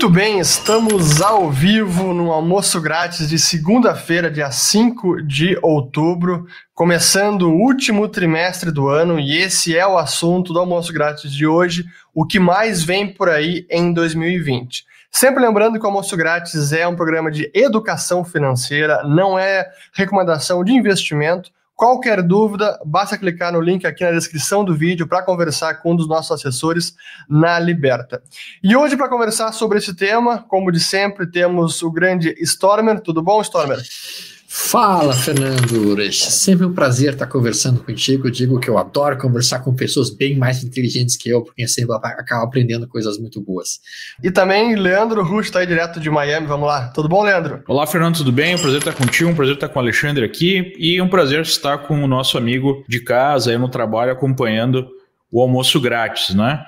Muito bem, estamos ao vivo no almoço grátis de segunda-feira, dia 5 de outubro, começando o último trimestre do ano, e esse é o assunto do almoço grátis de hoje, o que mais vem por aí em 2020. Sempre lembrando que o Almoço Grátis é um programa de educação financeira, não é recomendação de investimento. Qualquer dúvida, basta clicar no link aqui na descrição do vídeo para conversar com um dos nossos assessores na Liberta. E hoje, para conversar sobre esse tema, como de sempre, temos o grande Stormer. Tudo bom, Stormer? Fala, Fernando Urech. Sempre um prazer estar conversando contigo. Eu digo que eu adoro conversar com pessoas bem mais inteligentes que eu, porque eu sempre acabo aprendendo coisas muito boas. E também Leandro Rush está aí direto de Miami. Vamos lá. Tudo bom, Leandro? Olá, Fernando, tudo bem? Um prazer estar contigo, um prazer estar com o Alexandre aqui e um prazer estar com o nosso amigo de casa aí no trabalho acompanhando o almoço grátis, né?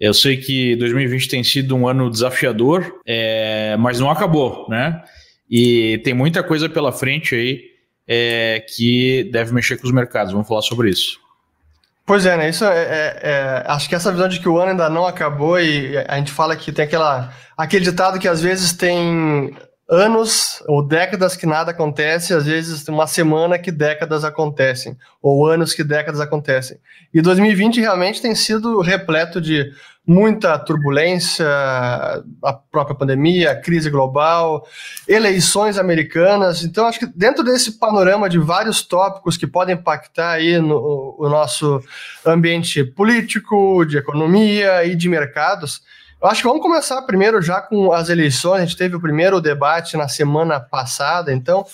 Eu sei que 2020 tem sido um ano desafiador, é, mas não acabou, né? E tem muita coisa pela frente aí é, que deve mexer com os mercados. Vamos falar sobre isso. Pois é, né? Isso é, é, é, acho que essa visão de que o ano ainda não acabou e a gente fala que tem aquela, aquele ditado que às vezes tem anos ou décadas que nada acontece, às vezes uma semana que décadas acontecem, ou anos que décadas acontecem. E 2020 realmente tem sido repleto de muita turbulência, a própria pandemia, a crise global, eleições americanas. Então, acho que dentro desse panorama de vários tópicos que podem impactar aí no o nosso ambiente político, de economia e de mercados, eu acho que vamos começar primeiro já com as eleições. A gente teve o primeiro debate na semana passada, então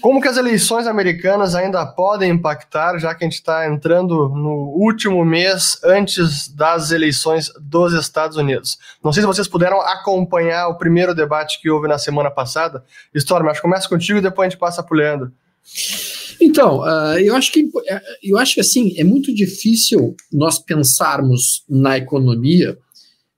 como que as eleições americanas ainda podem impactar, já que a gente está entrando no último mês antes das eleições dos Estados Unidos? Não sei se vocês puderam acompanhar o primeiro debate que houve na semana passada. Storm, acho que começa contigo e depois a gente passa para o Leandro. Então, uh, eu acho que eu acho que assim é muito difícil nós pensarmos na economia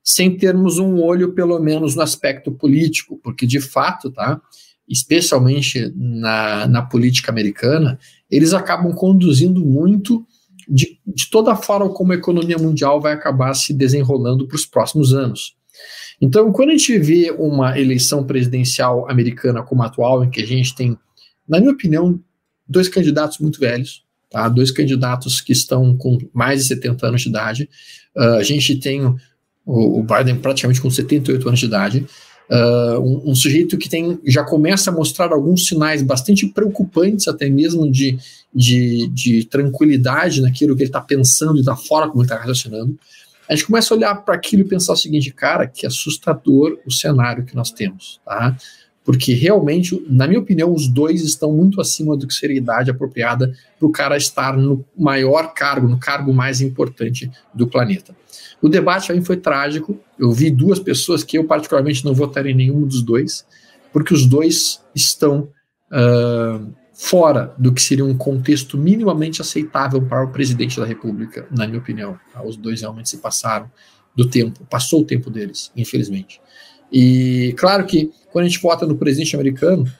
sem termos um olho, pelo menos, no aspecto político, porque de fato, tá? Especialmente na, na política americana, eles acabam conduzindo muito de, de toda a forma como a economia mundial vai acabar se desenrolando para os próximos anos. Então, quando a gente vê uma eleição presidencial americana como a atual, em que a gente tem, na minha opinião, dois candidatos muito velhos, tá? dois candidatos que estão com mais de 70 anos de idade, uh, a gente tem o, Biden praticamente com 78 anos de idade, uh, um, um, sujeito que tem já começa a mostrar alguns sinais bastante preocupantes, até mesmo de, de, de tranquilidade naquilo que ele está pensando e da forma como ele está raciocinando. A gente começa a olhar para aquilo e pensar o seguinte, cara, que assustador o cenário que nós temos, tá? Porque realmente, na minha opinião, os dois estão muito acima do que seria a idade apropriada para o cara estar no maior cargo, no cargo mais importante do planeta. O debate para mim foi trágico. Eu vi duas pessoas que eu, particularmente, não votaria em nenhum dos dois, porque os dois estão uh, fora do que seria um contexto minimamente aceitável para o presidente da República, na minha opinião. Tá? Os dois realmente se passaram do tempo, passou o tempo deles, infelizmente. E claro que quando a gente vota no presidente americano,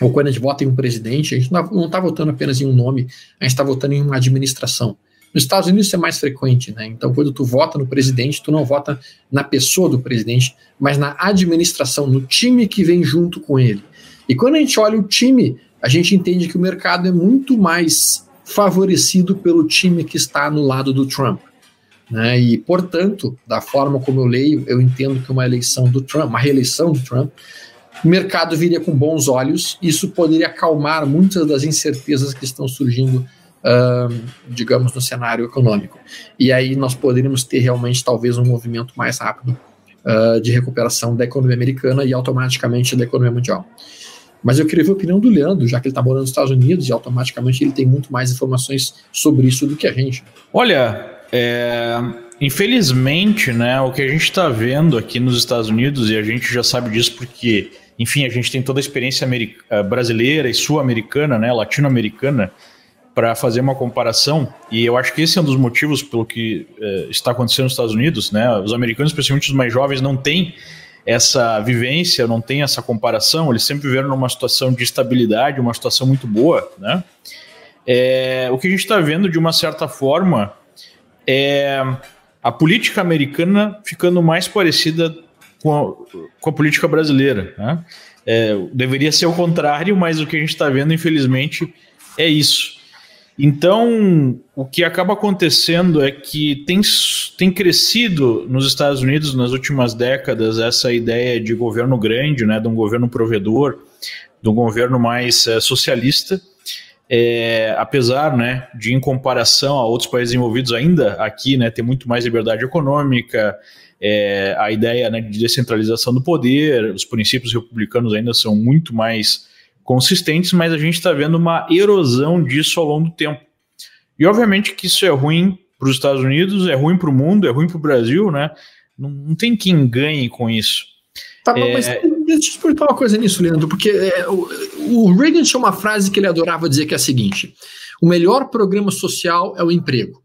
ou quando a gente vota em um presidente, a gente não está votando apenas em um nome, a gente está votando em uma administração. Nos Estados Unidos isso é mais frequente, né? Então, quando tu vota no presidente, tu não vota na pessoa do presidente, mas na administração, no time que vem junto com ele. E quando a gente olha o time, a gente entende que o mercado é muito mais favorecido pelo time que está no lado do Trump. Né? E, portanto, da forma como eu leio, eu entendo que uma eleição do Trump, uma reeleição do Trump, o mercado viria com bons olhos. Isso poderia acalmar muitas das incertezas que estão surgindo digamos, no cenário econômico. E aí nós poderíamos ter realmente talvez um movimento mais rápido uh, de recuperação da economia americana e automaticamente da economia mundial. Mas eu queria ver a opinião do Leandro, já que ele está morando nos Estados Unidos e automaticamente ele tem muito mais informações sobre isso do que a gente. Olha, é, infelizmente, né, o que a gente está vendo aqui nos Estados Unidos, e a gente já sabe disso porque, enfim, a gente tem toda a experiência brasileira e sul-americana, né, latino-americana, para fazer uma comparação, e eu acho que esse é um dos motivos pelo que é, está acontecendo nos Estados Unidos, né? Os americanos, especialmente os mais jovens, não têm essa vivência, não têm essa comparação, eles sempre viveram numa situação de estabilidade, uma situação muito boa, né? É, o que a gente está vendo, de uma certa forma, é a política americana ficando mais parecida com a, com a política brasileira. Né? É, deveria ser o contrário, mas o que a gente está vendo, infelizmente, é isso. Então, o que acaba acontecendo é que tem, tem crescido nos Estados Unidos nas últimas décadas essa ideia de governo grande, né, de um governo provedor, de um governo mais é, socialista, é, apesar né, de, em comparação a outros países envolvidos, ainda aqui né, ter muito mais liberdade econômica, é, a ideia né, de descentralização do poder, os princípios republicanos ainda são muito mais consistentes, mas a gente está vendo uma erosão disso ao longo do tempo. E obviamente que isso é ruim para os Estados Unidos, é ruim para o mundo, é ruim para o Brasil, né? Não, não, tem quem ganhe com isso. Tá, é... mas deixa eu perguntar uma coisa nisso, Leandro, porque é, o, o Reagan tinha uma frase que ele adorava dizer que é a seguinte: o melhor programa social é o emprego.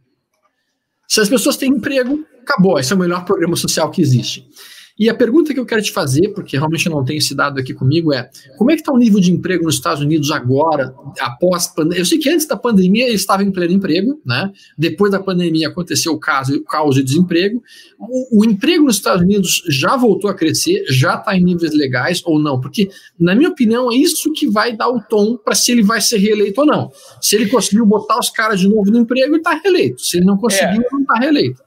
Se as pessoas têm emprego, acabou, esse é o melhor programa social que existe. E a pergunta que eu quero te fazer, porque realmente não tenho esse dado aqui comigo, é como é que está o nível de emprego nos Estados Unidos agora, após pandemia? Eu sei que antes da pandemia ele estava em pleno emprego, né? Depois da pandemia aconteceu o caso, o caos de desemprego. O, o emprego nos Estados Unidos já voltou a crescer, já está em níveis legais ou não? Porque, na minha opinião, é isso que vai dar o tom para se ele vai ser reeleito ou não. Se ele conseguiu botar os caras de novo no emprego, ele está reeleito. Se ele não conseguiu, é. não está reeleito.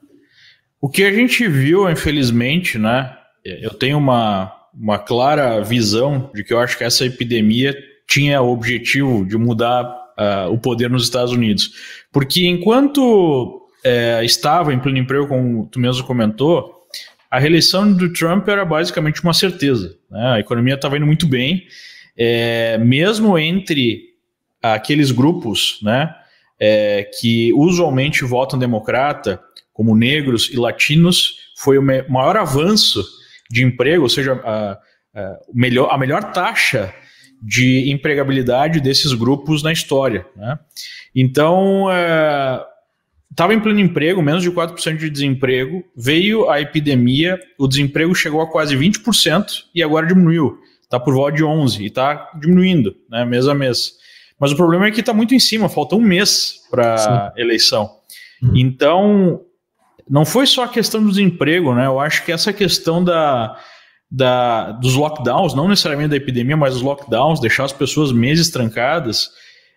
O que a gente viu, infelizmente, né? Eu tenho uma, uma clara visão de que eu acho que essa epidemia tinha o objetivo de mudar uh, o poder nos Estados Unidos. Porque enquanto é, estava em pleno emprego, como tu mesmo comentou, a reeleição do Trump era basicamente uma certeza. Né? A economia estava indo muito bem, é, mesmo entre aqueles grupos né, é, que usualmente votam democrata, como negros e latinos, foi o maior avanço de emprego, ou seja, a, a, melhor, a melhor taxa de empregabilidade desses grupos na história. Né? Então, estava é, em pleno emprego, menos de 4% de desemprego, veio a epidemia, o desemprego chegou a quase 20% e agora diminuiu. Está por volta de 11% e está diminuindo né, mês a mês. Mas o problema é que está muito em cima, falta um mês para a eleição. Então, não foi só a questão do desemprego, né? Eu acho que essa questão da, da, dos lockdowns, não necessariamente da epidemia, mas os lockdowns, deixar as pessoas meses trancadas,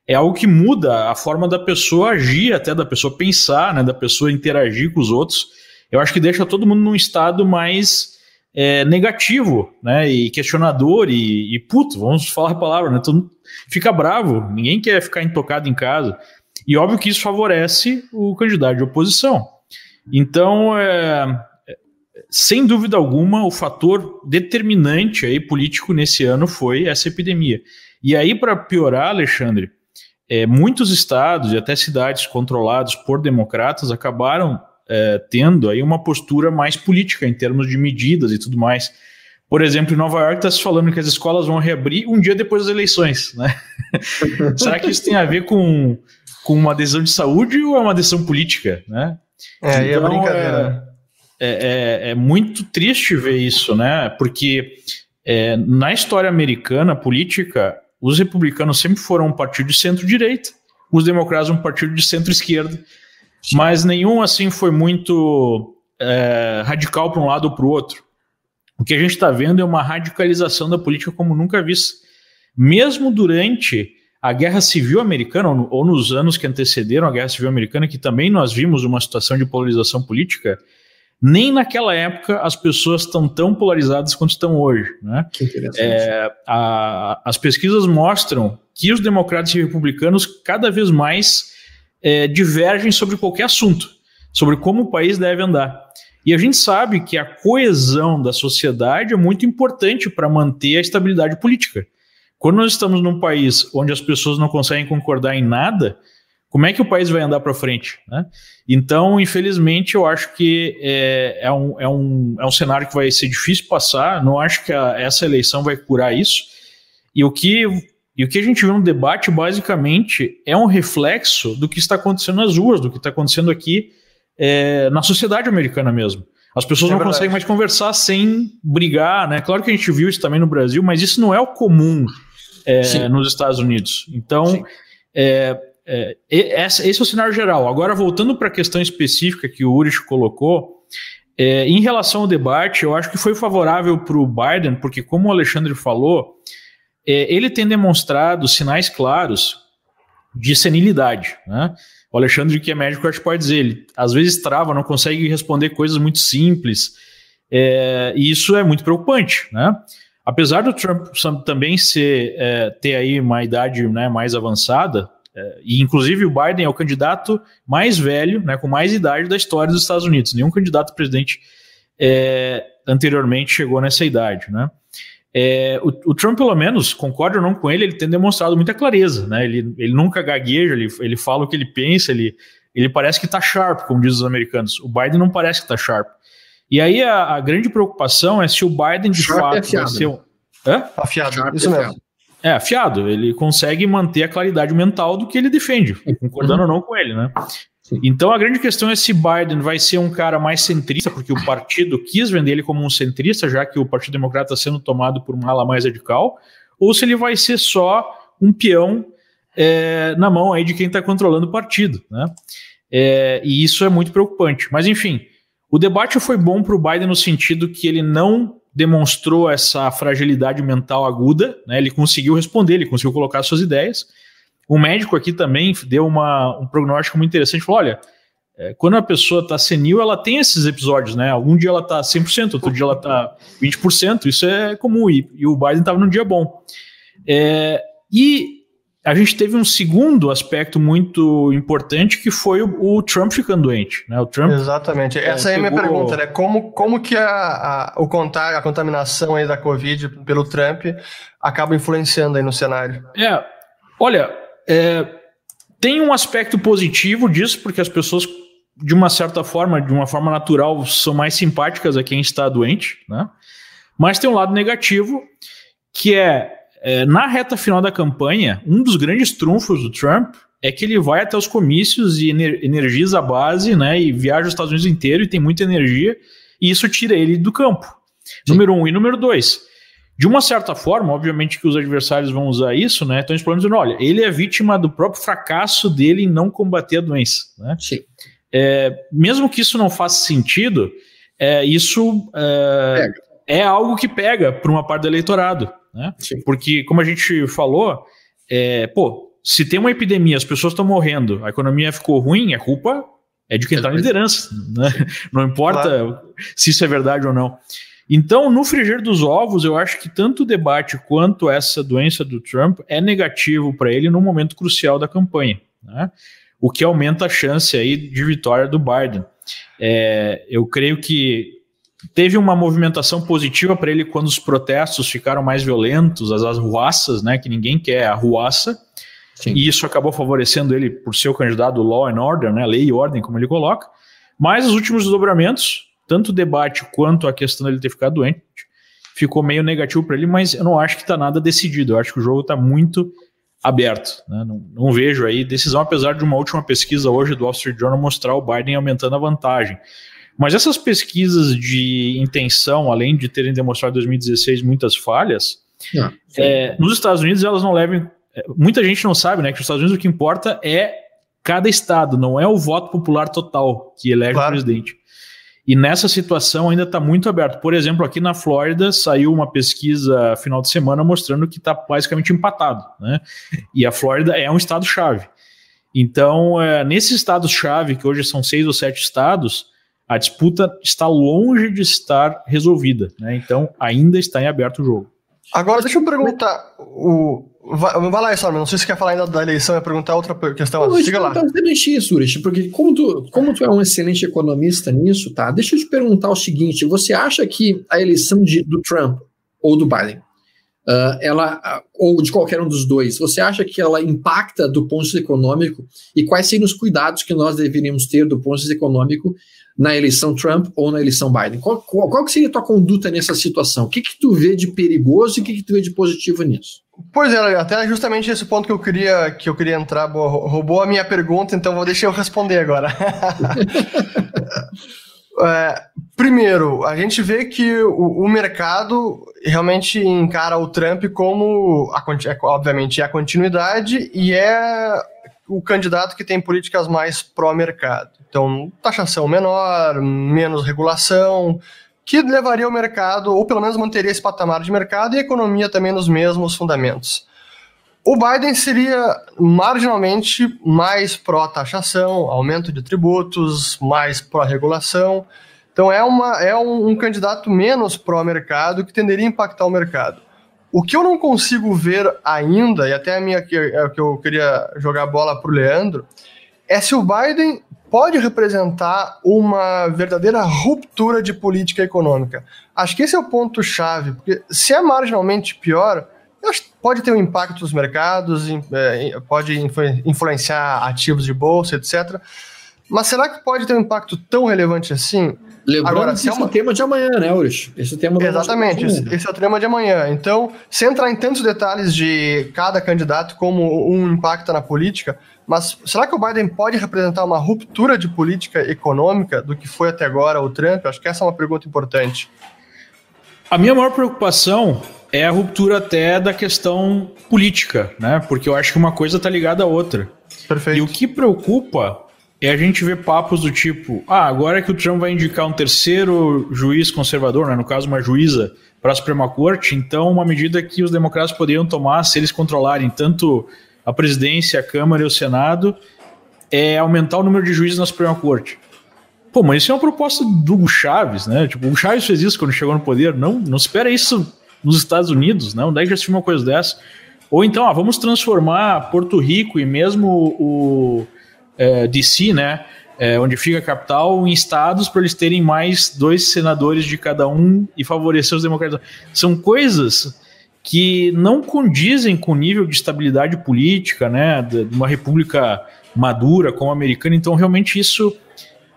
é algo que muda a forma da pessoa agir, até da pessoa pensar, né? Da pessoa interagir com os outros. Eu acho que deixa todo mundo num estado mais é, negativo, né? E questionador e, e puto, vamos falar a palavra, né? Todo fica bravo, ninguém quer ficar intocado em casa. E óbvio que isso favorece o candidato de oposição. Então, é, sem dúvida alguma, o fator determinante aí político nesse ano foi essa epidemia. E aí, para piorar, Alexandre, é, muitos estados e até cidades controlados por democratas acabaram é, tendo aí uma postura mais política em termos de medidas e tudo mais. Por exemplo, em Nova York está se falando que as escolas vão reabrir um dia depois das eleições. Né? Será que isso tem a ver com, com uma decisão de saúde ou é uma decisão política? Né? É, então, é brincadeira. É, é, é, muito triste ver isso, né? Porque é, na história americana política, os republicanos sempre foram um partido de centro-direita, os democratas um partido de centro-esquerda, mas nenhum assim foi muito é, radical para um lado ou para o outro. O que a gente está vendo é uma radicalização da política como nunca vista. Mesmo durante a Guerra Civil Americana, ou nos anos que antecederam a Guerra Civil Americana, que também nós vimos uma situação de polarização política, nem naquela época as pessoas estão tão polarizadas quanto estão hoje. Né? Que interessante. É, a, as pesquisas mostram que os democratas e republicanos cada vez mais é, divergem sobre qualquer assunto, sobre como o país deve andar. E a gente sabe que a coesão da sociedade é muito importante para manter a estabilidade política. Quando nós estamos num país onde as pessoas não conseguem concordar em nada, como é que o país vai andar para frente? Né? Então, infelizmente, eu acho que é, é, um, é, um, é um cenário que vai ser difícil passar. Não acho que a, essa eleição vai curar isso. E o que e o que a gente vê no debate, basicamente, é um reflexo do que está acontecendo nas ruas, do que está acontecendo aqui é, na sociedade americana mesmo. As pessoas é não verdade. conseguem mais conversar sem brigar, né? Claro que a gente viu isso também no Brasil, mas isso não é o comum é, nos Estados Unidos. Então, é, é, esse é o cenário geral. Agora, voltando para a questão específica que o Urich colocou, É, em relação ao debate, eu acho que foi favorável para o Biden, porque, como o Alexandre falou, é, ele tem demonstrado sinais claros de senilidade. Né? O Alexandre, que é médico, acho que pode dizer, ele às vezes trava, não consegue responder coisas muito simples, é, e isso é muito preocupante. Né? Apesar do Trump também ser, é, ter aí uma idade né, mais avançada, é, e inclusive o Biden é o candidato mais velho, né, com mais idade da história dos Estados Unidos. Nenhum candidato presidente é, anteriormente chegou nessa idade, né? É, o, o, Trump, pelo menos, concordo ou não com ele, ele tem demonstrado muita clareza, né? Ele, ele nunca gagueja, ele, ele fala o que ele pensa, ele, ele parece que está sharp, como dizem os americanos. O Biden não parece que está sharp. E aí a, a, grande preocupação é se o Biden de sharp fato é afiado, vai ser um. Hã? Afiado, sharp isso é mesmo. É, afiado. Ele consegue manter a claridade mental do que ele defende, concordando uhum. ou não com ele, né? Sim. Então a grande questão é se Biden vai ser um cara mais centrista, porque o partido quis vender ele como um centrista, já que o Partido Democrata está sendo tomado por uma ala mais radical, ou se ele vai ser só um peão é, na mão aí de quem está controlando o partido, né? É, e isso é muito preocupante. Mas enfim, o debate foi bom para o Biden no sentido que ele não demonstrou essa fragilidade mental aguda, né? ele conseguiu responder, ele conseguiu colocar suas ideias. O médico aqui também deu uma, um prognóstico muito interessante, falou, olha, é, quando a pessoa está senil, ela tem esses episódios, né? Algum dia ela está 100%, outro dia ela está 20%, isso é comum, e, e o Biden estava num dia bom. É, e a gente teve um segundo aspecto muito importante que foi o, o Trump ficando doente. Né? O Trump, Exatamente. É, Essa é, é a minha pergunta, né? Como, como que a, a, o contar, a contaminação aí da Covid pelo Trump acaba influenciando aí no cenário? É, olha, é, tem um aspecto positivo disso, porque as pessoas, de uma certa forma, de uma forma natural, são mais simpáticas a quem está doente, né? Mas tem um lado negativo, que é é, na reta final da campanha, um dos grandes trunfos do Trump é que ele vai até os comícios e ener energiza a base, né? E viaja os Estados Unidos inteiro e tem muita energia, e isso tira ele do campo. Sim. Número um. E número dois. De uma certa forma, obviamente que os adversários vão usar isso, né? Estão explorando dizendo: olha, ele é vítima do próprio fracasso dele em não combater a doença. Né? Sim. É, mesmo que isso não faça sentido, é, isso é, é algo que pega para uma parte do eleitorado. Né? Porque, como a gente falou, é, pô, se tem uma epidemia, as pessoas estão morrendo, a economia ficou ruim, a culpa é de quem está na liderança. Né? Não importa claro. se isso é verdade ou não. Então, no frigir dos ovos, eu acho que tanto o debate quanto essa doença do Trump é negativo para ele num momento crucial da campanha, né? o que aumenta a chance aí de vitória do Biden. É, eu creio que teve uma movimentação positiva para ele quando os protestos ficaram mais violentos, as arruaças, né, que ninguém quer arruaça, Sim. e isso acabou favorecendo ele por ser o candidato law and order, né, lei e ordem, como ele coloca, mas os últimos desdobramentos, tanto o debate quanto a questão dele ter ficado doente, ficou meio negativo para ele, mas eu não acho que está nada decidido, eu acho que o jogo está muito aberto, né? não, não, vejo aí decisão, apesar de uma última pesquisa hoje do Wall Street Journal mostrar o Biden aumentando a vantagem, mas essas pesquisas de intenção, além de terem demonstrado em 2016 muitas falhas, ah, é, nos Estados Unidos elas não levam. É, muita gente não sabe, né? Que nos Estados Unidos o que importa é cada estado, não é o voto popular total que elege claro. o presidente. E nessa situação ainda está muito aberto. Por exemplo, aqui na Flórida saiu uma pesquisa final de semana mostrando que está basicamente empatado. Né? E a Flórida é um estado-chave. Então, é, nesses estados-chave, que hoje são seis ou sete estados, a disputa está longe de estar resolvida, né? Então ainda está em aberto o jogo. Agora deixa eu perguntar, o vai, vai lá, Islam, não sei se você quer falar ainda da eleição, é perguntar outra questão. Não, Siga lá. Exatamente isso, Urich, porque como tu, como tu é um excelente economista nisso, tá? Deixa eu te perguntar o seguinte: você acha que a eleição de, do Trump ou do Biden Uh, ela, ou de qualquer um dos dois, você acha que ela impacta do ponto de vista econômico e quais seriam os cuidados que nós deveríamos ter do ponto de vista econômico na eleição Trump ou na eleição Biden? Qual, qual, qual seria a tua conduta nessa situação? O que, que tu vê de perigoso e o que, que tu vê de positivo nisso? Pois é, até justamente esse ponto que eu queria, que eu queria entrar, roubou a minha pergunta, então vou deixar eu responder agora. É, primeiro, a gente vê que o, o, mercado realmente encara o Trump como, a, é, obviamente, é a continuidade e é o candidato que tem políticas mais pró-mercado. Então, taxação menor, menos regulação, que levaria o mercado, ou pelo menos manteria esse patamar de mercado e a economia também nos mesmos fundamentos. O Biden seria marginalmente mais pró-taxação, aumento de tributos, mais pró-regulação. Então é, uma, é um, um candidato menos pró-mercado que tenderia a impactar o mercado. O que eu não consigo ver ainda, e até a minha que, é que eu queria jogar a bola para o Leandro, é se o Biden pode representar uma verdadeira ruptura de política econômica. Acho que esse é o ponto-chave, porque se é marginalmente pior, pode ter um impacto nos mercados, é, pode influenciar ativos de bolsa, etc. Mas será que pode ter um impacto tão relevante assim? Lembrando Agora, que esse é, uma... é o tema de amanhã, né, Ulrich? Esse é o tema Exatamente, esse, esse é o tema de amanhã. Então, sem entrar em tantos detalhes de cada candidato, como um impacta na política, mas será que o Biden pode representar uma ruptura de política econômica do que foi até agora o Trump? Acho que essa é uma pergunta importante. A minha maior preocupação é a ruptura até da questão política, né? Porque eu acho que uma coisa está ligada à outra. Perfeito. E o que preocupa é a gente ver papos do tipo: ah, agora que o Trump vai indicar um terceiro juiz conservador, né? no caso, uma juíza, para a Suprema Corte, então uma medida que os democratas poderiam tomar se eles controlarem tanto a presidência, a Câmara e o Senado é aumentar o número de juízes na Suprema Corte. Pô, mas isso é uma proposta do Hugo Chaves, né? Tipo, o Chaves fez isso quando chegou no poder. Não, não espera isso nos Estados Unidos, né? Onde é que já se uma coisa dessa? Ou então, ah, vamos transformar Porto Rico e mesmo o é, DC, né? É, onde fica a capital, em estados para eles terem mais dois senadores de cada um e favorecer os democratas. São coisas que não condizem com o nível de estabilidade política, né, de uma república madura como a americana. Então, realmente isso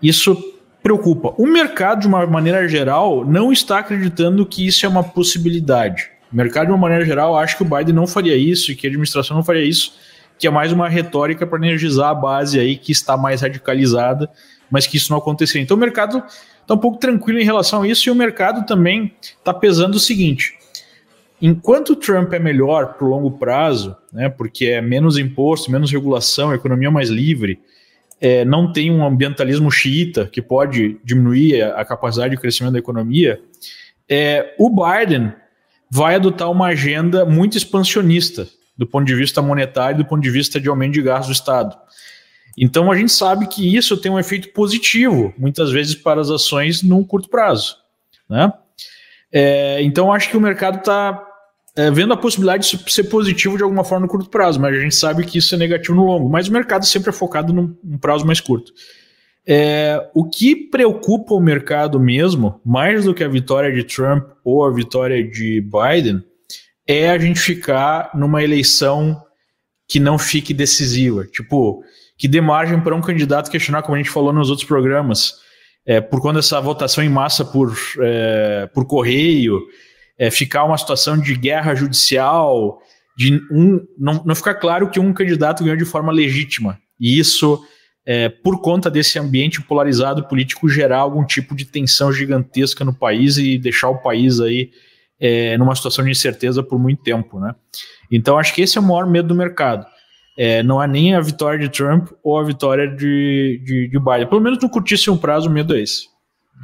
isso preocupa. O mercado, de uma maneira geral, não está acreditando que isso é uma possibilidade. O mercado, de uma maneira geral, acha que o Biden não faria isso e que a administração não faria isso, que é mais uma retórica para energizar a base aí que está mais radicalizada, mas que isso não aconteceria. Então, o mercado está um pouco tranquilo em relação a isso e o mercado também está pesando o seguinte: enquanto o Trump é melhor para o longo prazo, né, porque é menos imposto, menos regulação, economia mais livre, é, não tem um ambientalismo xiita que pode diminuir a, a capacidade de crescimento da economia, é, o Biden vai adotar uma agenda muito expansionista do ponto de vista monetário, do ponto de vista de aumento de gastos do Estado. Então a gente sabe que isso tem um efeito positivo, muitas vezes, para as ações num curto prazo. Né? É, então acho que o mercado está é, vendo a possibilidade de ser positivo de alguma forma no curto prazo, mas a gente sabe que isso é negativo no longo. Mas o mercado sempre é focado num, num prazo mais curto. É, o que preocupa o mercado mesmo, mais do que a vitória de Trump ou a vitória de Biden, é a gente ficar numa eleição que não fique decisiva. Tipo, que dê margem para um candidato questionar, como a gente falou nos outros programas, é, por conta dessa votação em massa por, é, por correio, é, ficar uma situação de guerra judicial, de um, não, não ficar claro que um candidato ganhou de forma legítima. E isso, é, por conta desse ambiente polarizado político, gerar algum tipo de tensão gigantesca no país e deixar o país aí é, numa situação de incerteza por muito tempo. Né? Então, acho que esse é o maior medo do mercado. É, não é nem a vitória de Trump ou a vitória de, de, de Biden. Pelo menos no curtíssimo prazo, o medo é esse.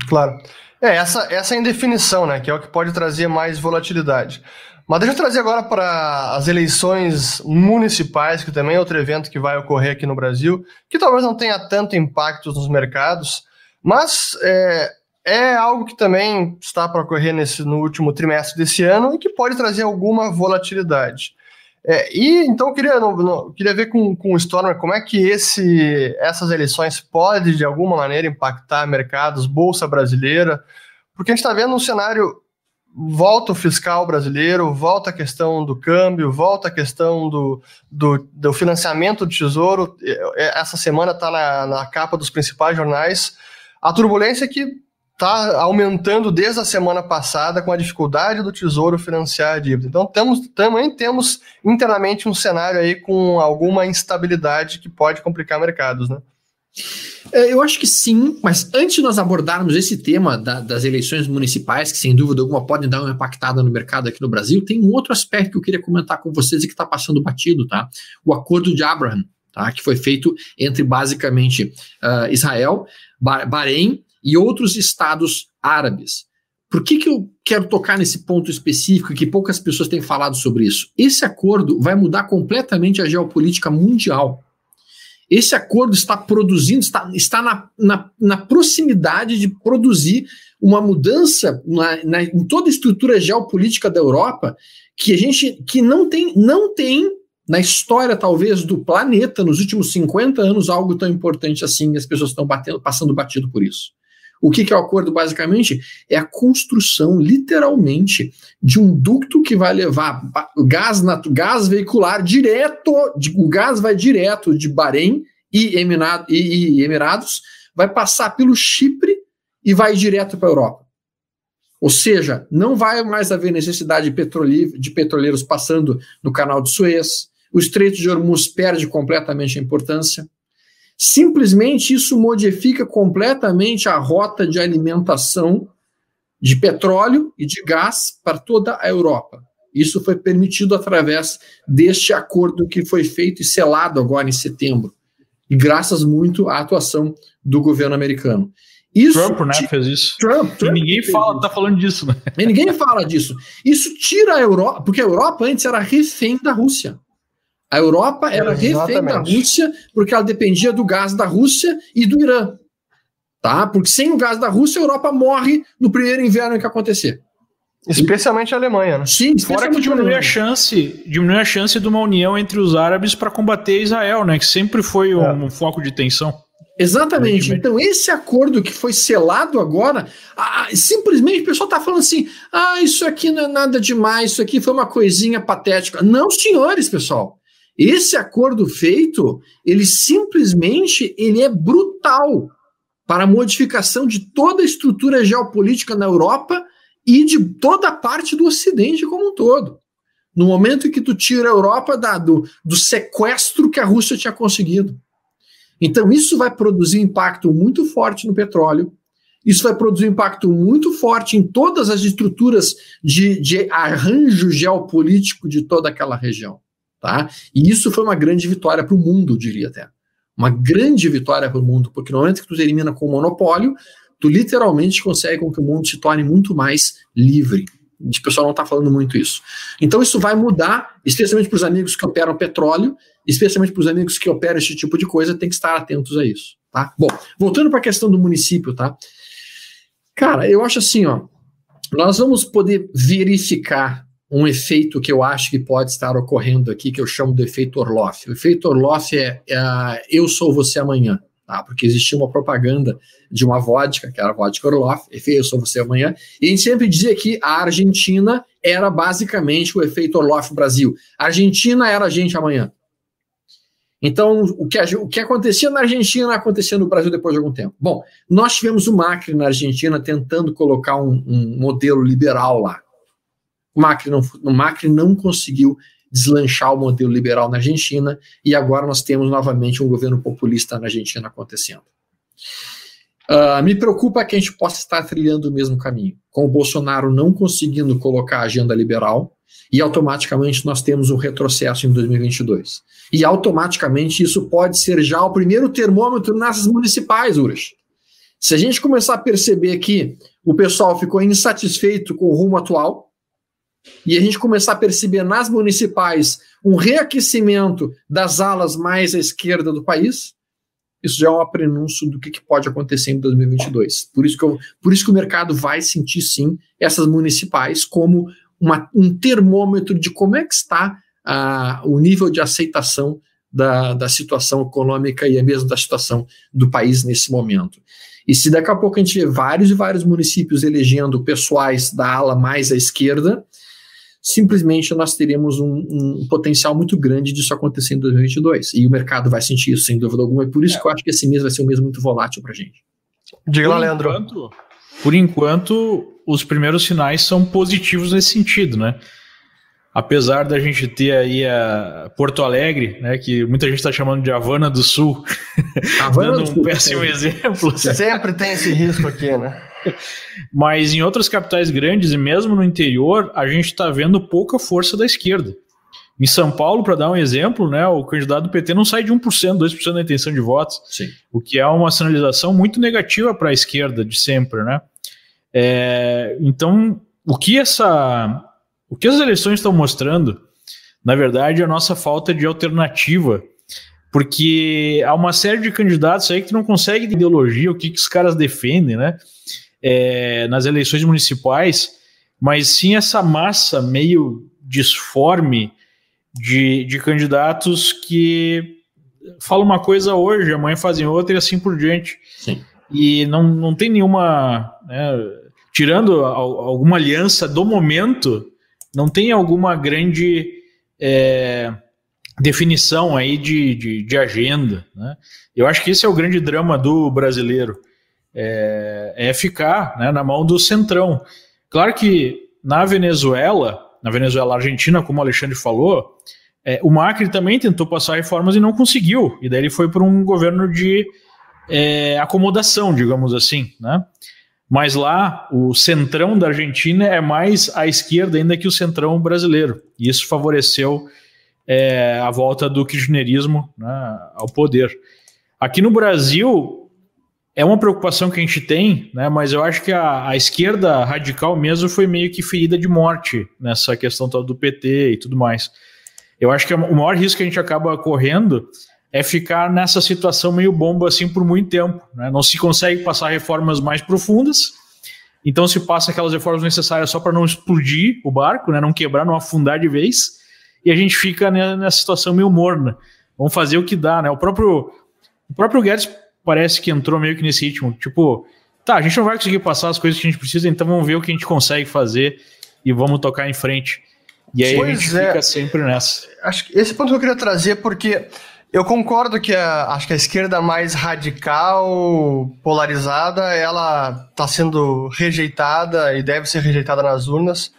Claro. É, essa, essa é indefinição, né? Que é o que pode trazer mais volatilidade. Mas deixa eu trazer agora para as eleições municipais, que também é outro evento que vai ocorrer aqui no Brasil, que talvez não tenha tanto impacto nos mercados, mas é, é algo que também está para ocorrer nesse, no último trimestre desse ano e que pode trazer alguma volatilidade. É, e então eu queria, queria ver com, com o Stormer como é que esse, essas eleições podem, de alguma maneira, impactar mercados, Bolsa Brasileira, porque a gente está vendo um cenário. Volta o fiscal brasileiro, volta a questão do câmbio, volta a questão do, do, do financiamento do tesouro. Essa semana está na, na capa dos principais jornais. A turbulência que está aumentando desde a semana passada com a dificuldade do Tesouro financiar a dívida. Então temos, também temos internamente um cenário aí com alguma instabilidade que pode complicar mercados, né? É, eu acho que sim, mas antes de nós abordarmos esse tema da, das eleições municipais, que sem dúvida alguma podem dar uma impactada no mercado aqui no Brasil, tem um outro aspecto que eu queria comentar com vocês e que está passando batido, tá? O acordo de Abraham, tá? que foi feito entre basicamente uh, Israel, Bahrein e outros estados árabes. Por que, que eu quero tocar nesse ponto específico que poucas pessoas têm falado sobre isso? Esse acordo vai mudar completamente a geopolítica mundial. Esse acordo está produzindo, está, está na, na, na proximidade de produzir uma mudança na, na, em toda a estrutura geopolítica da Europa que a gente que não tem, não tem na história, talvez, do planeta, nos últimos 50 anos, algo tão importante assim, as pessoas estão batendo, passando batido por isso. O que, que é o acordo, basicamente? É a construção, literalmente, de um ducto que vai levar gás, gás veicular direto, o gás vai direto de Bahrein e, e, Emirados, vai passar pelo Chipre e vai direto para a Europa. Ou seja, não vai mais haver necessidade de, de petroleiros passando no canal de Suez, o Estreito de Hormuz perde completamente a importância. Simplesmente isso modifica completamente a rota de alimentação de petróleo e de gás para toda a Europa. Isso foi permitido através deste acordo que foi feito e selado agora em setembro, e graças muito à atuação do governo americano. Isso Trump, né, fez isso. Trump, Trump e ninguém fala, tá falando disso, né? E ninguém fala disso. Isso tira a Europa, porque a Europa antes era refém da Rússia. A Europa era refém da Rússia porque ela dependia do gás da Rússia e do Irã. Tá? Porque sem o gás da Rússia, a Europa morre no primeiro inverno que acontecer. Especialmente a Alemanha, né? Sim, fora que diminui a, a chance, diminui a chance de uma união entre os árabes para combater Israel, né? Que sempre foi um, é. um foco de tensão. Exatamente. Então, esse acordo que foi selado agora, ah, simplesmente o pessoal está falando assim: ah, isso aqui não é nada demais, isso aqui foi uma coisinha patética. Não, senhores, pessoal. Esse acordo feito, ele simplesmente ele é brutal para a modificação de toda a estrutura geopolítica na Europa e de toda a parte do Ocidente como um todo. No momento em que tu tira a Europa da, do, do sequestro que a Rússia tinha conseguido. Então, isso vai produzir impacto muito forte no petróleo, isso vai produzir impacto muito forte em todas as estruturas de, de arranjo geopolítico de toda aquela região. Tá? E isso foi uma grande vitória para o mundo, diria até. Uma grande vitória para o mundo, porque no momento que tu termina com o monopólio, tu literalmente consegue com que o mundo se torne muito mais livre. O pessoal não está falando muito isso. Então isso vai mudar, especialmente para os amigos que operam petróleo, especialmente para os amigos que operam esse tipo de coisa, tem que estar atentos a isso. Tá? Bom, voltando para a questão do município, tá? Cara, eu acho assim, ó, nós vamos poder verificar um efeito que eu acho que pode estar ocorrendo aqui, que eu chamo de efeito Orloff. O efeito Orloff é, é eu sou você amanhã, tá? Porque existia uma propaganda de uma vodka, que era a vodka Orloff, eu sou você amanhã, e a gente sempre dizia que a Argentina era basicamente o efeito Orloff Brasil. A Argentina era a gente amanhã. Então, o que, o que acontecia na Argentina acontecia no Brasil depois de algum tempo. Bom, nós tivemos o Macri na Argentina tentando colocar um, um modelo liberal lá. O Macri não, Macri não conseguiu deslanchar o modelo liberal na Argentina e agora nós temos novamente um governo populista na Argentina acontecendo. Uh, me preocupa que a gente possa estar trilhando o mesmo caminho, com o Bolsonaro não conseguindo colocar a agenda liberal e automaticamente nós temos um retrocesso em 2022. E automaticamente isso pode ser já o primeiro termômetro nessas municipais, Uras. Se a gente começar a perceber que o pessoal ficou insatisfeito com o rumo atual, e a gente começar a perceber nas municipais um reaquecimento das alas mais à esquerda do país, isso já é um prenúncio do que, que, pode acontecer em 2022. Por isso, que eu, por isso que o mercado vai sentir, sim, essas municipais como uma, um termômetro de como é que está uh, o nível de aceitação da, da situação econômica e mesmo da situação do país nesse momento. E se daqui a pouco a gente vê vários e vários municípios elegendo pessoais da ala mais à esquerda, simplesmente nós teremos um, um, potencial muito grande disso acontecer em 2022. E o mercado vai sentir isso, sem dúvida alguma. E por isso é. que eu acho que esse mês vai ser um mês muito volátil para a gente. Diga lá, Leandro. Enquanto, por enquanto, os primeiros sinais são positivos nesse sentido, né? apesar da gente ter aí a Porto Alegre, né, que muita gente está chamando de Havana do Sul, Havana dando do um Sul, péssimo é. exemplo. Sempre tem esse risco aqui, né? Mas em outras capitais grandes e mesmo no interior, a gente está vendo pouca força da esquerda. Em São Paulo, para dar um exemplo, né, o candidato do PT não sai de 1%, 2% da intenção de votos, Sim. o que é uma sinalização muito negativa para a esquerda de sempre. Né? É, então, o que, essa, o que as eleições estão mostrando, na verdade, é a nossa falta de alternativa porque há uma série de candidatos aí que não consegue ideologia, o que, que os caras defendem, né? É, nas eleições municipais, mas sim essa massa meio disforme de, de candidatos que falam uma coisa hoje, amanhã fazem outra e assim por diante. Sim. E não, não tem nenhuma. Né, tirando alguma aliança do momento, não tem alguma grande. É, definição aí de, de, de, agenda. Né? Eu acho que esse é o grande drama do brasileiro, é, é ficar né, na mão do centrão. Claro que na Venezuela, na Venezuela Argentina, como o Alexandre falou, é, o Macri também tentou passar reformas e não conseguiu, e daí ele foi para um governo de é, acomodação, digamos assim, né? Mas lá, o centrão da Argentina é mais à esquerda ainda que o centrão brasileiro. E isso favoreceu é, a volta do kirchnerismo né, ao poder. Aqui no Brasil, é uma preocupação que a gente tem, né, mas eu acho que a, a esquerda radical mesmo foi meio que ferida de morte nessa questão toda do PT e tudo mais. Eu acho que o maior risco que a gente acaba correndo é ficar nessa situação meio bomba assim por muito tempo. Né? Não se consegue passar reformas mais profundas, então se passa aquelas reformas necessárias só para não explodir o barco, né? não quebrar, não afundar de vez e a gente fica nessa situação meio morna. Vamos fazer o que dá, né? O próprio, o próprio Guedes parece que entrou meio que nesse ritmo. Tipo, tá, a gente não vai conseguir passar as coisas que a gente precisa, então vamos ver o que a gente consegue fazer e vamos tocar em frente. E aí pois a gente é. fica sempre nessa. Acho que esse ponto que eu queria trazer, porque eu concordo que a, acho que a esquerda mais radical, polarizada, ela está sendo rejeitada e deve ser rejeitada nas urnas.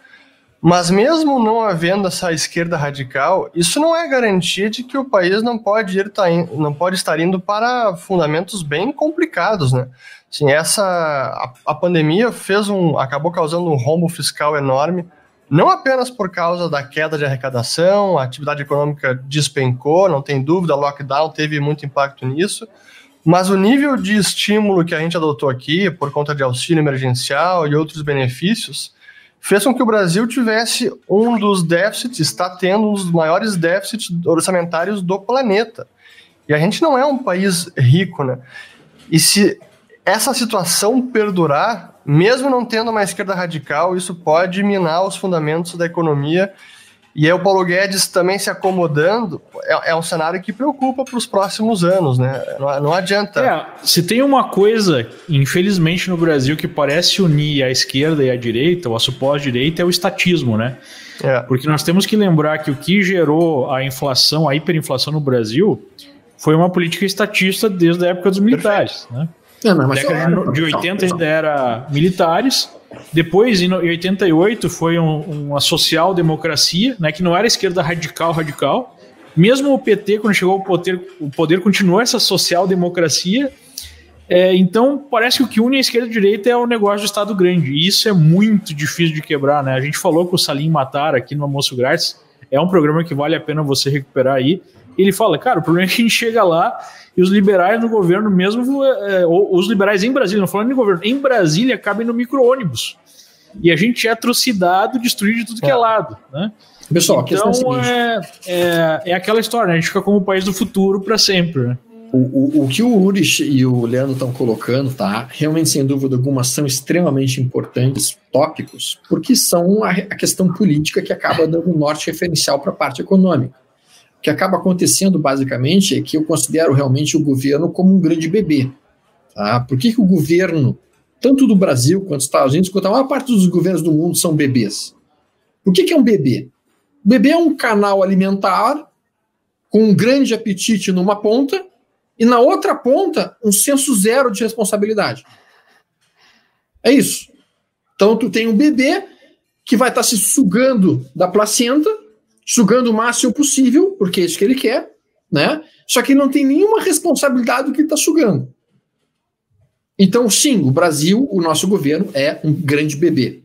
Mas mesmo não havendo essa esquerda radical, isso não é garantia de que o país não pode, ir, tá não pode estar indo para fundamentos bem complicados, né? Assim, essa, a, a pandemia fez um, acabou causando um rombo fiscal enorme, não apenas por causa da queda de arrecadação, a atividade econômica despencou, não tem dúvida, o lockdown teve muito impacto nisso, mas o nível de estímulo que a gente adotou aqui, por conta de auxílio emergencial e outros benefícios, fez com que o Brasil tivesse um dos déficits, está tendo um dos maiores déficits orçamentários do planeta. E a gente não é um país rico, né? E se essa situação perdurar, mesmo não tendo uma esquerda radical, isso pode minar os fundamentos da economia e aí o Paulo Guedes também se acomodando é, é um cenário que preocupa para os próximos anos, né? Não, não adianta. É, se tem uma coisa, infelizmente, no Brasil que parece unir a esquerda e a direita, ou a suposta direita, é o estatismo, né? É. Porque nós temos que lembrar que o que gerou a inflação, a hiperinflação no Brasil, foi uma política estatista desde a época dos militares, Perfeito. né? É, mas década de 80 ainda era militares, depois, em 88, foi um, uma social-democracia, né, que não era esquerda radical, radical. Mesmo o PT, quando chegou ao poder, o poder continuou essa social-democracia. É, então, parece que o que une a esquerda e a direita é o negócio do Estado grande. E isso é muito difícil de quebrar, né? A gente falou com o Salim Matar aqui no Almoço Grátis. É um programa que vale a pena você recuperar aí. Ele fala, cara, o problema é que a gente chega lá e os liberais no governo mesmo, é, os liberais em Brasília, não falando em governo, em Brasília cabem no micro-ônibus. E a gente é atrocidado, destruído de tudo que é, é lado, né? Pessoal, então, é, é, é, aquela história, né? a gente fica como o país do futuro para sempre, né? O, o, o, que o Urich e o Leandro estão colocando, tá? Realmente, sem dúvida alguma, são extremamente importantes tópicos, porque são a, a questão política que acaba dando um norte referencial para a parte econômica. Que acaba acontecendo, basicamente, é que eu considero realmente o governo como um grande bebê. Tá? Por que, que o governo, tanto do Brasil quanto dos Estados Unidos, quanto a maior parte dos governos do mundo, são bebês? O que, que é um bebê? O bebê é um canal alimentar com um grande apetite numa ponta e na outra ponta um senso zero de responsabilidade. É isso. Então tu tem um bebê que vai estar tá se sugando da placenta sugando o máximo possível, porque é isso que ele quer, né? Só que não tem nenhuma responsabilidade do que ele está sugando. Então, sim, o Brasil, o nosso governo, é um grande bebê.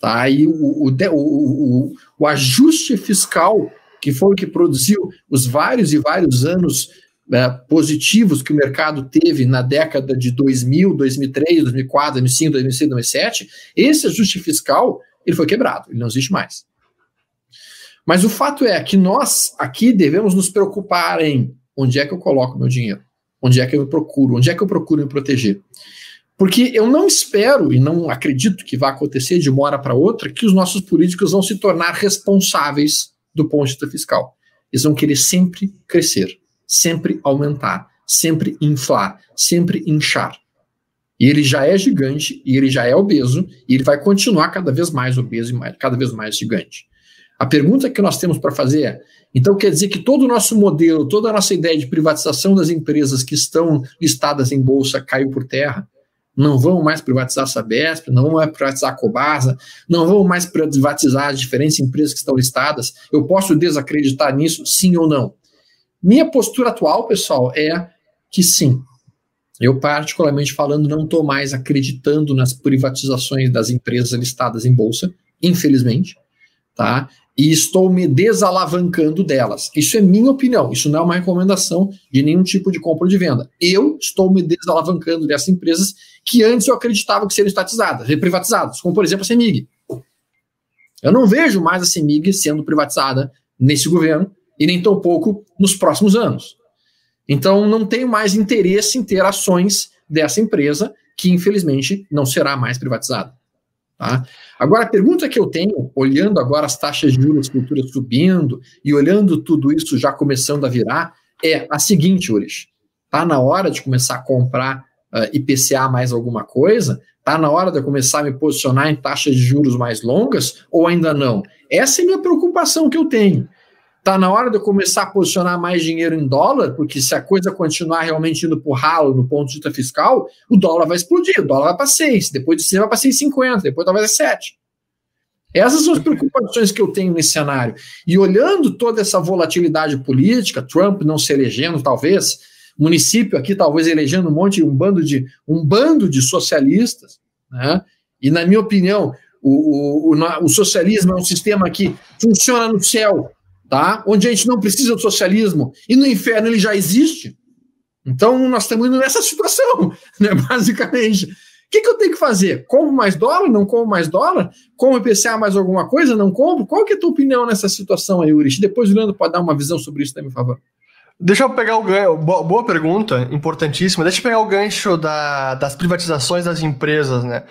Tá? E o, o, o, o ajuste fiscal que foi o que produziu os vários e vários anos é, positivos que o mercado teve na década de 2000, 2003, 2004, 2005, 2006, 2007, esse ajuste fiscal ele foi quebrado, ele não existe mais. Mas o fato é que nós aqui devemos nos preocupar em onde é que eu coloco meu dinheiro, onde é que eu procuro, onde é que eu procuro me proteger. Porque eu não espero e não acredito que vá acontecer de uma hora para outra que os nossos políticos vão se tornar responsáveis do ponto de vista fiscal. Eles vão querer sempre crescer, sempre aumentar, sempre inflar, sempre inchar. E ele já é gigante, e ele já é obeso, e ele vai continuar cada vez mais obeso e mais, cada vez mais gigante. A pergunta que nós temos para fazer é: então quer dizer que todo o nosso modelo, toda a nossa ideia de privatização das empresas que estão listadas em bolsa caiu por terra? não vão mais privatizar a Sabesp, não vão mais privatizar a Cobasa, não vão mais privatizar as diferentes empresas que estão listadas. Eu posso desacreditar nisso, sim ou não? Minha postura atual, pessoal, é que sim. Eu, particularmente falando, não estou mais acreditando nas privatizações das empresas listadas em bolsa, infelizmente, tá? E estou me desalavancando delas. Isso é minha opinião, isso não é uma recomendação de nenhum tipo de compra ou de venda. Eu estou me desalavancando dessas empresas que antes eu acreditava que seriam estatizadas, reprivatizadas, como por exemplo a CEMIG. Eu não vejo mais a CEMIG sendo privatizada nesse governo e nem tão pouco nos próximos anos. Então não tenho mais interesse em ter ações dessa empresa que infelizmente não será mais privatizada. Tá? Agora, a pergunta que eu tenho, olhando agora as taxas de juros futuras subindo e olhando tudo isso já começando a virar, é a seguinte, Urish. Está na hora de começar a comprar uh, ah, IPCA mais alguma coisa? Está na hora de eu começar a me posicionar em taxas de juros mais longas ou ainda não? Essa é a minha preocupação que eu tenho. Está na hora de eu começar a posicionar mais dinheiro em dólar, porque se a coisa continuar realmente indo para o ralo no ponto de vista fiscal, o dólar vai explodir, o dólar vai para 6, depois de 6 vai para 6,50, depois talvez é 7. Essas são as preocupações que eu tenho nesse cenário. E olhando toda essa volatilidade política, Trump não se elegendo, talvez, município aqui talvez elegendo um monte, um bando de, um bando de socialistas, né? E na minha opinião, o, o, o socialismo é um sistema que funciona no céu, tá? onde a gente não precisa do socialismo, e no inferno ele já existe. Então, nós estamos indo nessa situação, né, basicamente. O que, que eu tenho que fazer? Compro mais dólar? Não compro mais dólar? Como IPCA mais alguma coisa? Não compro? Qual que é a tua opinião nessa situação aí, Urish? Depois Leandro pode dar uma visão sobre isso também, por favor. Deixa eu pegar o gancho. Boa pergunta, importantíssima. Deixa eu pegar o gancho da, das privatizações das empresas, né?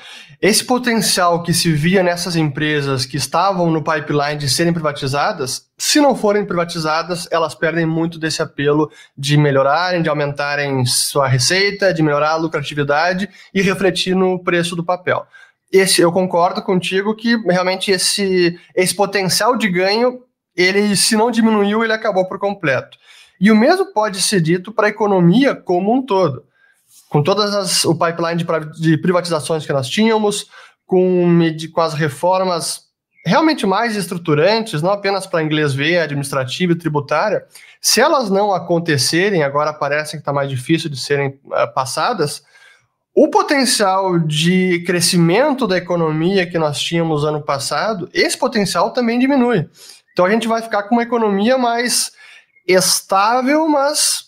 Esse potencial que se via nessas empresas que estavam no pipeline de serem privatizadas, se não forem privatizadas, elas perdem muito desse apelo de melhorarem, de aumentarem sua receita, de melhorar a lucratividade e refletir no preço do papel. Esse, eu concordo contigo que realmente esse, esse potencial de ganho, ele, se não diminuiu, ele acabou por completo. E o mesmo pode ser dito para a economia como um todo. Com todas as, o pipeline de, privatizações que nós tínhamos, com, com as reformas realmente mais estruturantes, não apenas para inglês ver, administrativa e tributária, se elas não acontecerem, agora parece que está mais difícil de serem uh, passadas, o potencial de crescimento da economia que nós tínhamos ano passado, esse potencial também diminui. Então a gente vai ficar com uma economia mais estável, mas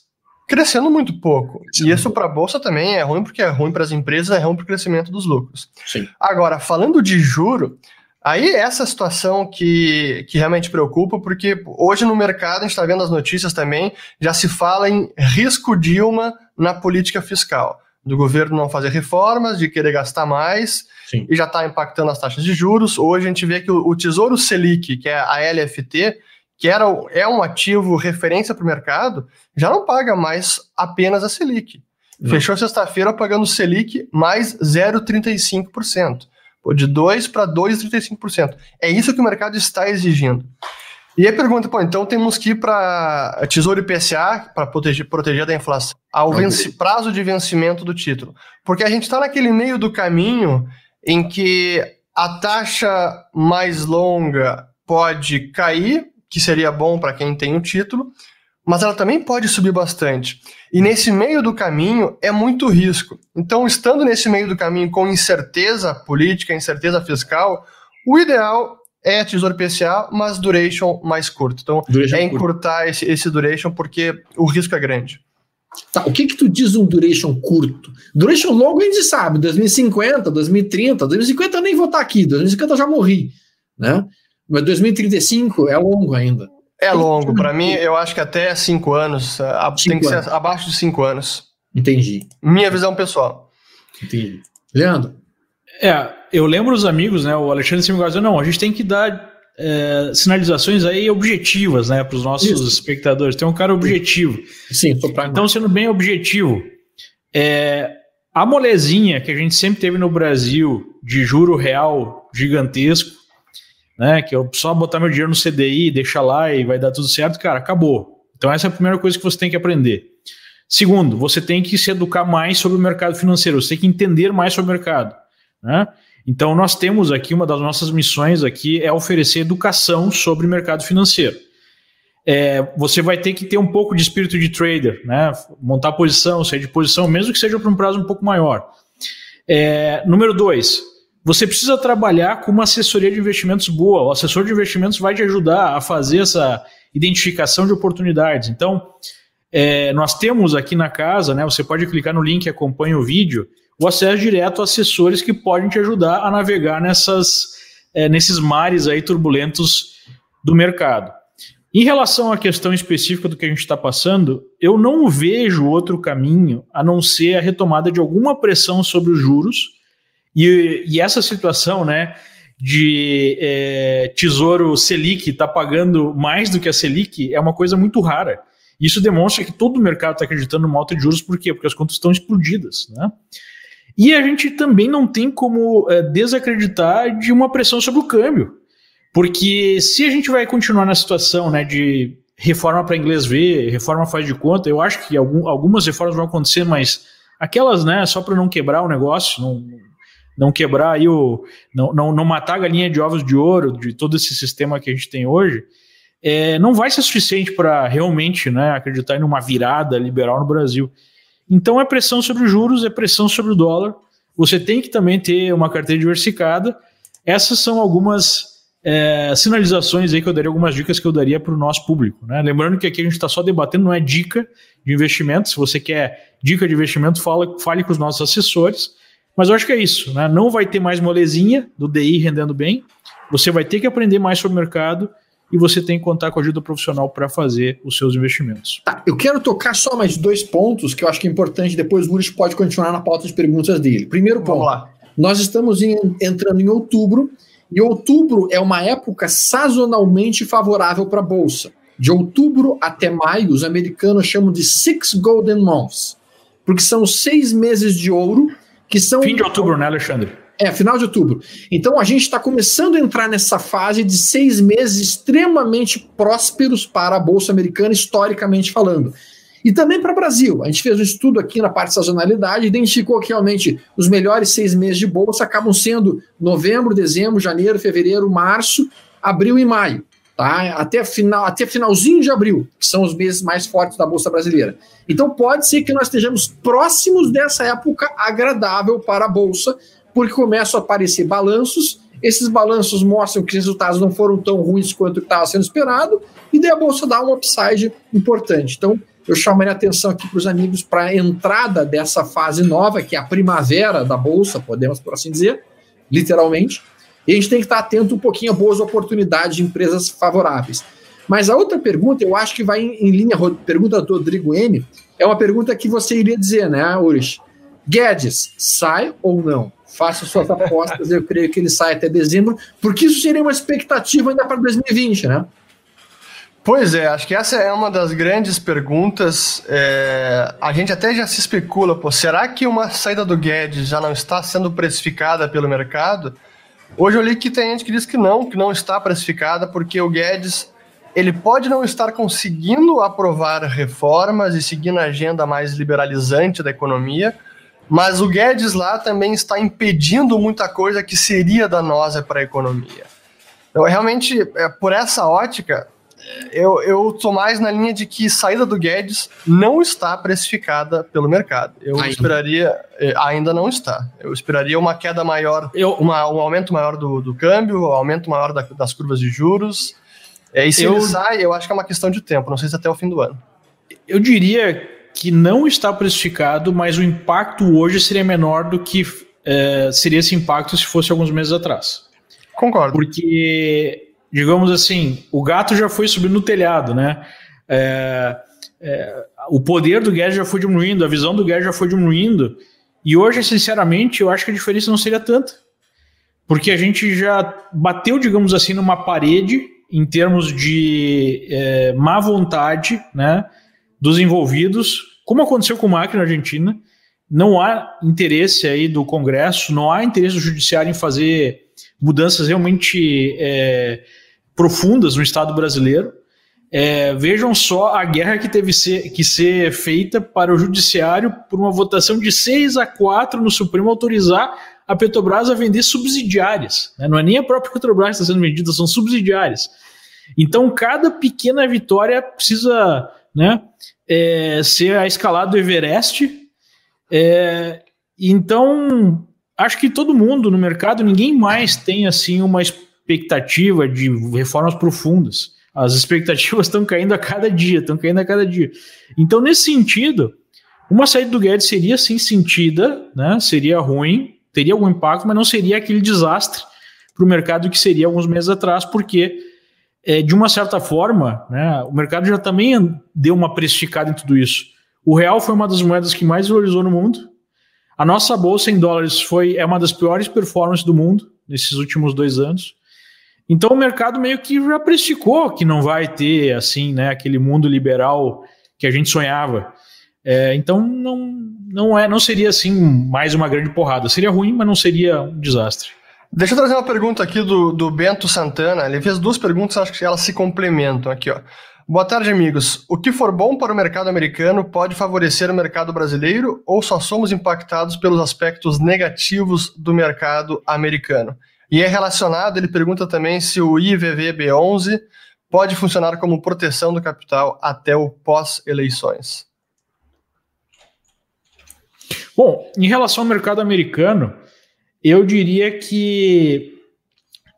crescendo muito pouco. E isso para a bolsa também é ruim, porque é ruim para as empresas, é ruim para o crescimento dos lucros. Sim. Agora, falando de juro, aí essa situação que, que realmente preocupa, porque hoje no mercado, a gente está vendo as notícias também, já se fala em risco Dilma na política fiscal. Do governo não fazer reformas, de querer gastar mais, Sim. e já está impactando as taxas de juros. Hoje a gente vê que o, o Tesouro Selic, que é a LFT, que era, é um ativo referência para o mercado, já não paga mais apenas a Selic. Não. Fechou sexta-feira pagando Selic mais 0,35%. De 2% para 2,35%. É isso que o mercado está exigindo. E aí pergunta, pô, então temos que ir para Tesouro IPCA para proteger, proteger da inflação, ao vence, prazo de vencimento do título. Porque a gente está naquele meio do caminho em que a taxa mais longa pode cair que seria bom para quem tem o título, mas ela também pode subir bastante. E nesse meio do caminho é muito risco. Então, estando nesse meio do caminho com incerteza política, incerteza fiscal, o ideal é Tesouro PCA, mas duration mais curto. Então, duration é encurtar esse, esse duration porque o risco é grande. Tá, o que que tu diz um duration curto? Duration longo a gente sabe, 2050, 2030, 2050 eu nem vou estar aqui, 2050 eu já morri, né? Mas 2035 é longo ainda. É longo, para mim eu acho que até cinco anos, cinco tem que anos. ser abaixo de cinco anos. Entendi. Minha visão pessoal. Entendi. Leandro? É, eu lembro os amigos, né? O Alexandre sempre dizendo, não, a gente tem que dar é, sinalizações aí objetivas, né, para os nossos Isso. espectadores. Tem um cara objetivo. Sim, Então, sendo bem objetivo, é, a molezinha que a gente sempre teve no Brasil de juro real gigantesco, né, que eu só botar meu dinheiro no CDI, deixar lá e vai dar tudo certo, cara, acabou. Então, essa é a primeira coisa que você tem que aprender. Segundo, você tem que se educar mais sobre o mercado financeiro, você tem que entender mais sobre o mercado. Né? Então, nós temos aqui, uma das nossas missões aqui é oferecer educação sobre o mercado financeiro. É, você vai ter que ter um pouco de espírito de trader, né? montar posição, sair de posição, mesmo que seja para um prazo um pouco maior. É, número dois, você precisa trabalhar com uma assessoria de investimentos boa. O assessor de investimentos vai te ajudar a fazer essa identificação de oportunidades. Então, é, nós temos aqui na casa, né? Você pode clicar no link acompanha o vídeo o acesso direto a assessores que podem te ajudar a navegar nessas, é, nesses mares aí turbulentos do mercado. Em relação à questão específica do que a gente está passando, eu não vejo outro caminho a não ser a retomada de alguma pressão sobre os juros e, e essa situação, né, de é, tesouro Selic está pagando mais do que a Selic é uma coisa muito rara. Isso demonstra que todo o mercado está acreditando numa alta de juros, por quê? Porque as contas estão explodidas, né? E a gente também não tem como é, desacreditar de uma pressão sobre o câmbio. Porque se a gente vai continuar na situação né, de reforma para inglês ver, reforma faz de conta, eu acho que algum, algumas reformas vão acontecer, mas aquelas, né, só para não quebrar o negócio, não, não quebrar aí o. Não, não, não matar a galinha de ovos de ouro de todo esse sistema que a gente tem hoje, é, não vai ser suficiente para realmente né, acreditar em uma virada liberal no Brasil. Então é pressão sobre os juros, é pressão sobre o dólar. Você tem que também ter uma carteira diversificada. Essas são algumas é, sinalizações aí que eu daria, algumas dicas que eu daria para o nosso público. Né? Lembrando que aqui a gente está só debatendo, não é dica de investimento. Se você quer dica de investimento, fala, fale com os nossos assessores. Mas eu acho que é isso. Né? Não vai ter mais molezinha do DI rendendo bem. Você vai ter que aprender mais sobre o mercado e você tem que contar com a ajuda profissional para fazer os seus investimentos. Tá, eu quero tocar só mais dois pontos que eu acho que é importante, depois o Luiz pode continuar na pauta de perguntas dele. Primeiro ponto, nós estamos em, entrando em outubro, e outubro é uma época sazonalmente favorável para a Bolsa. De outubro até maio, os americanos chamam de Six Golden Months, porque são seis meses de ouro que são... Fim de outubro, né, Alexandre? É, final de outubro. Então a gente está começando a entrar nessa fase de seis meses extremamente prósperos para a Bolsa Americana, historicamente falando. E também para o Brasil. A gente fez um estudo aqui na parte de sazonalidade, identificou que realmente os melhores seis meses de bolsa acabam sendo novembro, dezembro, janeiro, fevereiro, março, abril e maio. Tá? Até, final, até finalzinho de abril, que são os meses mais fortes da Bolsa Brasileira. Então pode ser que nós estejamos próximos dessa época agradável para a Bolsa, porque começam a aparecer balanços, esses balanços mostram que os resultados não foram tão ruins quanto estava sendo esperado, e daí a bolsa dá um upside importante. Então, eu chamaria atenção aqui para os amigos para a entrada dessa fase nova, que é a primavera da bolsa, podemos por assim dizer, literalmente. E a gente tem que estar atento um pouquinho a boas oportunidades de empresas favoráveis. Mas a outra pergunta, eu acho que vai em, em linha, pergunta do Rodrigo M, é uma pergunta que você iria dizer, né, Urish? Guedes, sai ou não? faça suas apostas, eu creio que ele sai até dezembro, porque isso seria uma expectativa ainda para 2020, né? Pois é, acho que essa é uma das grandes perguntas. É, a gente até já se especula, pô, será que uma saída do Guedes já não está sendo precificada pelo mercado? Hoje eu li que tem gente que diz que não, que não está precificada, porque o Guedes ele pode não estar conseguindo aprovar reformas e seguir na agenda mais liberalizante da economia, mas o Guedes lá também está impedindo muita coisa que seria danosa para a economia. Então, realmente, é, por essa ótica, eu, eu tô mais na linha de que saída do Guedes não está precificada pelo mercado. Eu ainda. esperaria, eh, ainda não está. Eu esperaria uma queda maior, eu, uma, um aumento maior do, do câmbio, um aumento maior da, das curvas de juros. É, e se eu, ele sai, eu acho que é uma questão de tempo, não sei se até o fim do ano. Eu diria que não está precificado, mas o impacto hoje seria menor do que é, seria esse impacto se fosse alguns meses atrás. Concordo. Porque, digamos assim, o gato já foi subindo no telhado, né? É, é, o poder do Guedes já foi diminuindo, a visão do Guedes já foi diminuindo, e hoje, sinceramente, eu acho que a diferença não seria tanta. Porque a gente já bateu, digamos assim, numa parede em termos de é, má vontade né, dos envolvidos, como aconteceu com o Macri na Argentina. Não há interesse aí do Congresso, não há interesse do Judiciário em fazer mudanças realmente é, profundas no Estado brasileiro. É, vejam só a guerra que teve ser, que ser feita para o Judiciário por uma votação de 6 a 4 no Supremo autorizar a Petrobras a vender subsidiárias. Né? Não é nem a própria Petrobras que está sendo vendida, são subsidiárias. Então, cada pequena vitória precisa né, é, ser a escalada do Everest. É, então, acho que todo mundo no mercado, ninguém mais tem assim uma expectativa de reformas profundas. As expectativas estão caindo a cada dia, estão caindo a cada dia. Então, nesse sentido, uma saída do Guedes seria sim sentida, né? Seria ruim, teria algum impacto, mas não seria aquele desastre para o mercado que seria alguns meses atrás, porque é, de uma certa forma, né, o mercado já também deu uma precificada em tudo isso. O real foi uma das moedas que mais valorizou no mundo. A nossa bolsa em dólares foi é uma das piores performances do mundo nesses últimos dois anos. Então o mercado meio que já precificou que não vai ter assim, né, aquele mundo liberal que a gente sonhava. É, então não, não é, não seria assim mais uma grande porrada. Seria ruim, mas não seria um desastre. Deixa eu trazer uma pergunta aqui do, do Bento Santana. Ele fez duas perguntas, acho que elas se complementam aqui, ó. Boa tarde, amigos. O que for bom para o mercado americano pode favorecer o mercado brasileiro ou só somos impactados pelos aspectos negativos do mercado americano? E é relacionado, ele pergunta também se o IVVB11 pode funcionar como proteção do capital até o pós-eleições. Bom, em relação ao mercado americano, eu diria que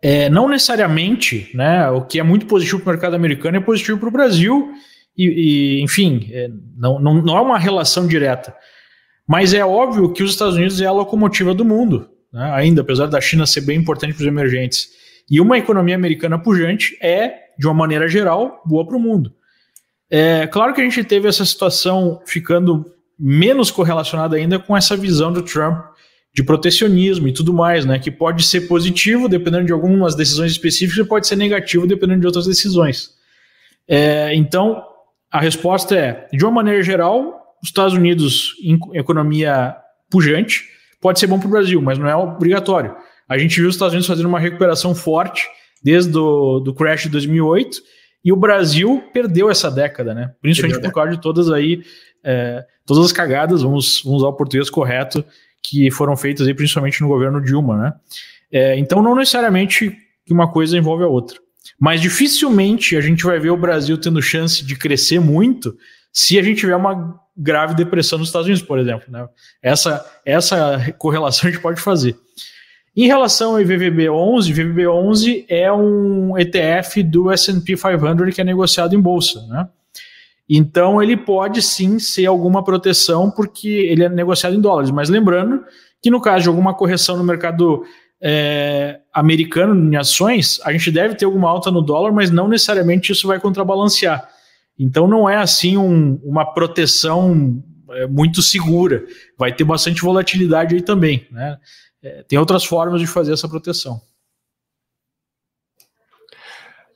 é, não necessariamente, né? O que é muito positivo para o mercado americano é positivo para o Brasil, e, e enfim, é, não, não, não é uma relação direta. Mas é óbvio que os Estados Unidos é a locomotiva do mundo, né? ainda, apesar da China ser bem importante para os emergentes. E uma economia americana pujante é, de uma maneira geral, boa para o mundo. É claro que a gente teve essa situação ficando menos correlacionada ainda com essa visão do Trump de protecionismo e tudo mais, né? Que pode ser positivo dependendo de algumas decisões específicas e pode ser negativo dependendo de outras decisões. É, então, a resposta é, de uma maneira geral, os Estados Unidos em economia pujante pode ser bom para o Brasil, mas não é obrigatório. A gente viu os Estados Unidos fazendo uma recuperação forte desde o do crash de 2008 e o Brasil perdeu essa década, né? Principalmente por causa de todas aí é, todas as cagadas, vamos, vamos usar o português correto, que foram feitas aí, principalmente no governo Dilma, né? É, então, não necessariamente que uma coisa envolve a outra. Mas dificilmente a gente vai ver o Brasil tendo chance de crescer muito se a gente tiver uma grave depressão nos Estados Unidos, por exemplo. Né? Essa, essa correlação a gente pode fazer. Em relação ao IVVB11, IVVB11 é um ETF do S&P 500 que é negociado em bolsa, né? Então ele pode sim ser alguma proteção porque ele é negociado em dólares. Mas lembrando que no caso de alguma correção no mercado é, americano em ações, a gente deve ter alguma alta no dólar, mas não necessariamente isso vai contrabalancear. Então não é assim um, uma proteção é, muito segura. Vai ter bastante volatilidade aí também. Né? É, tem outras formas de fazer essa proteção.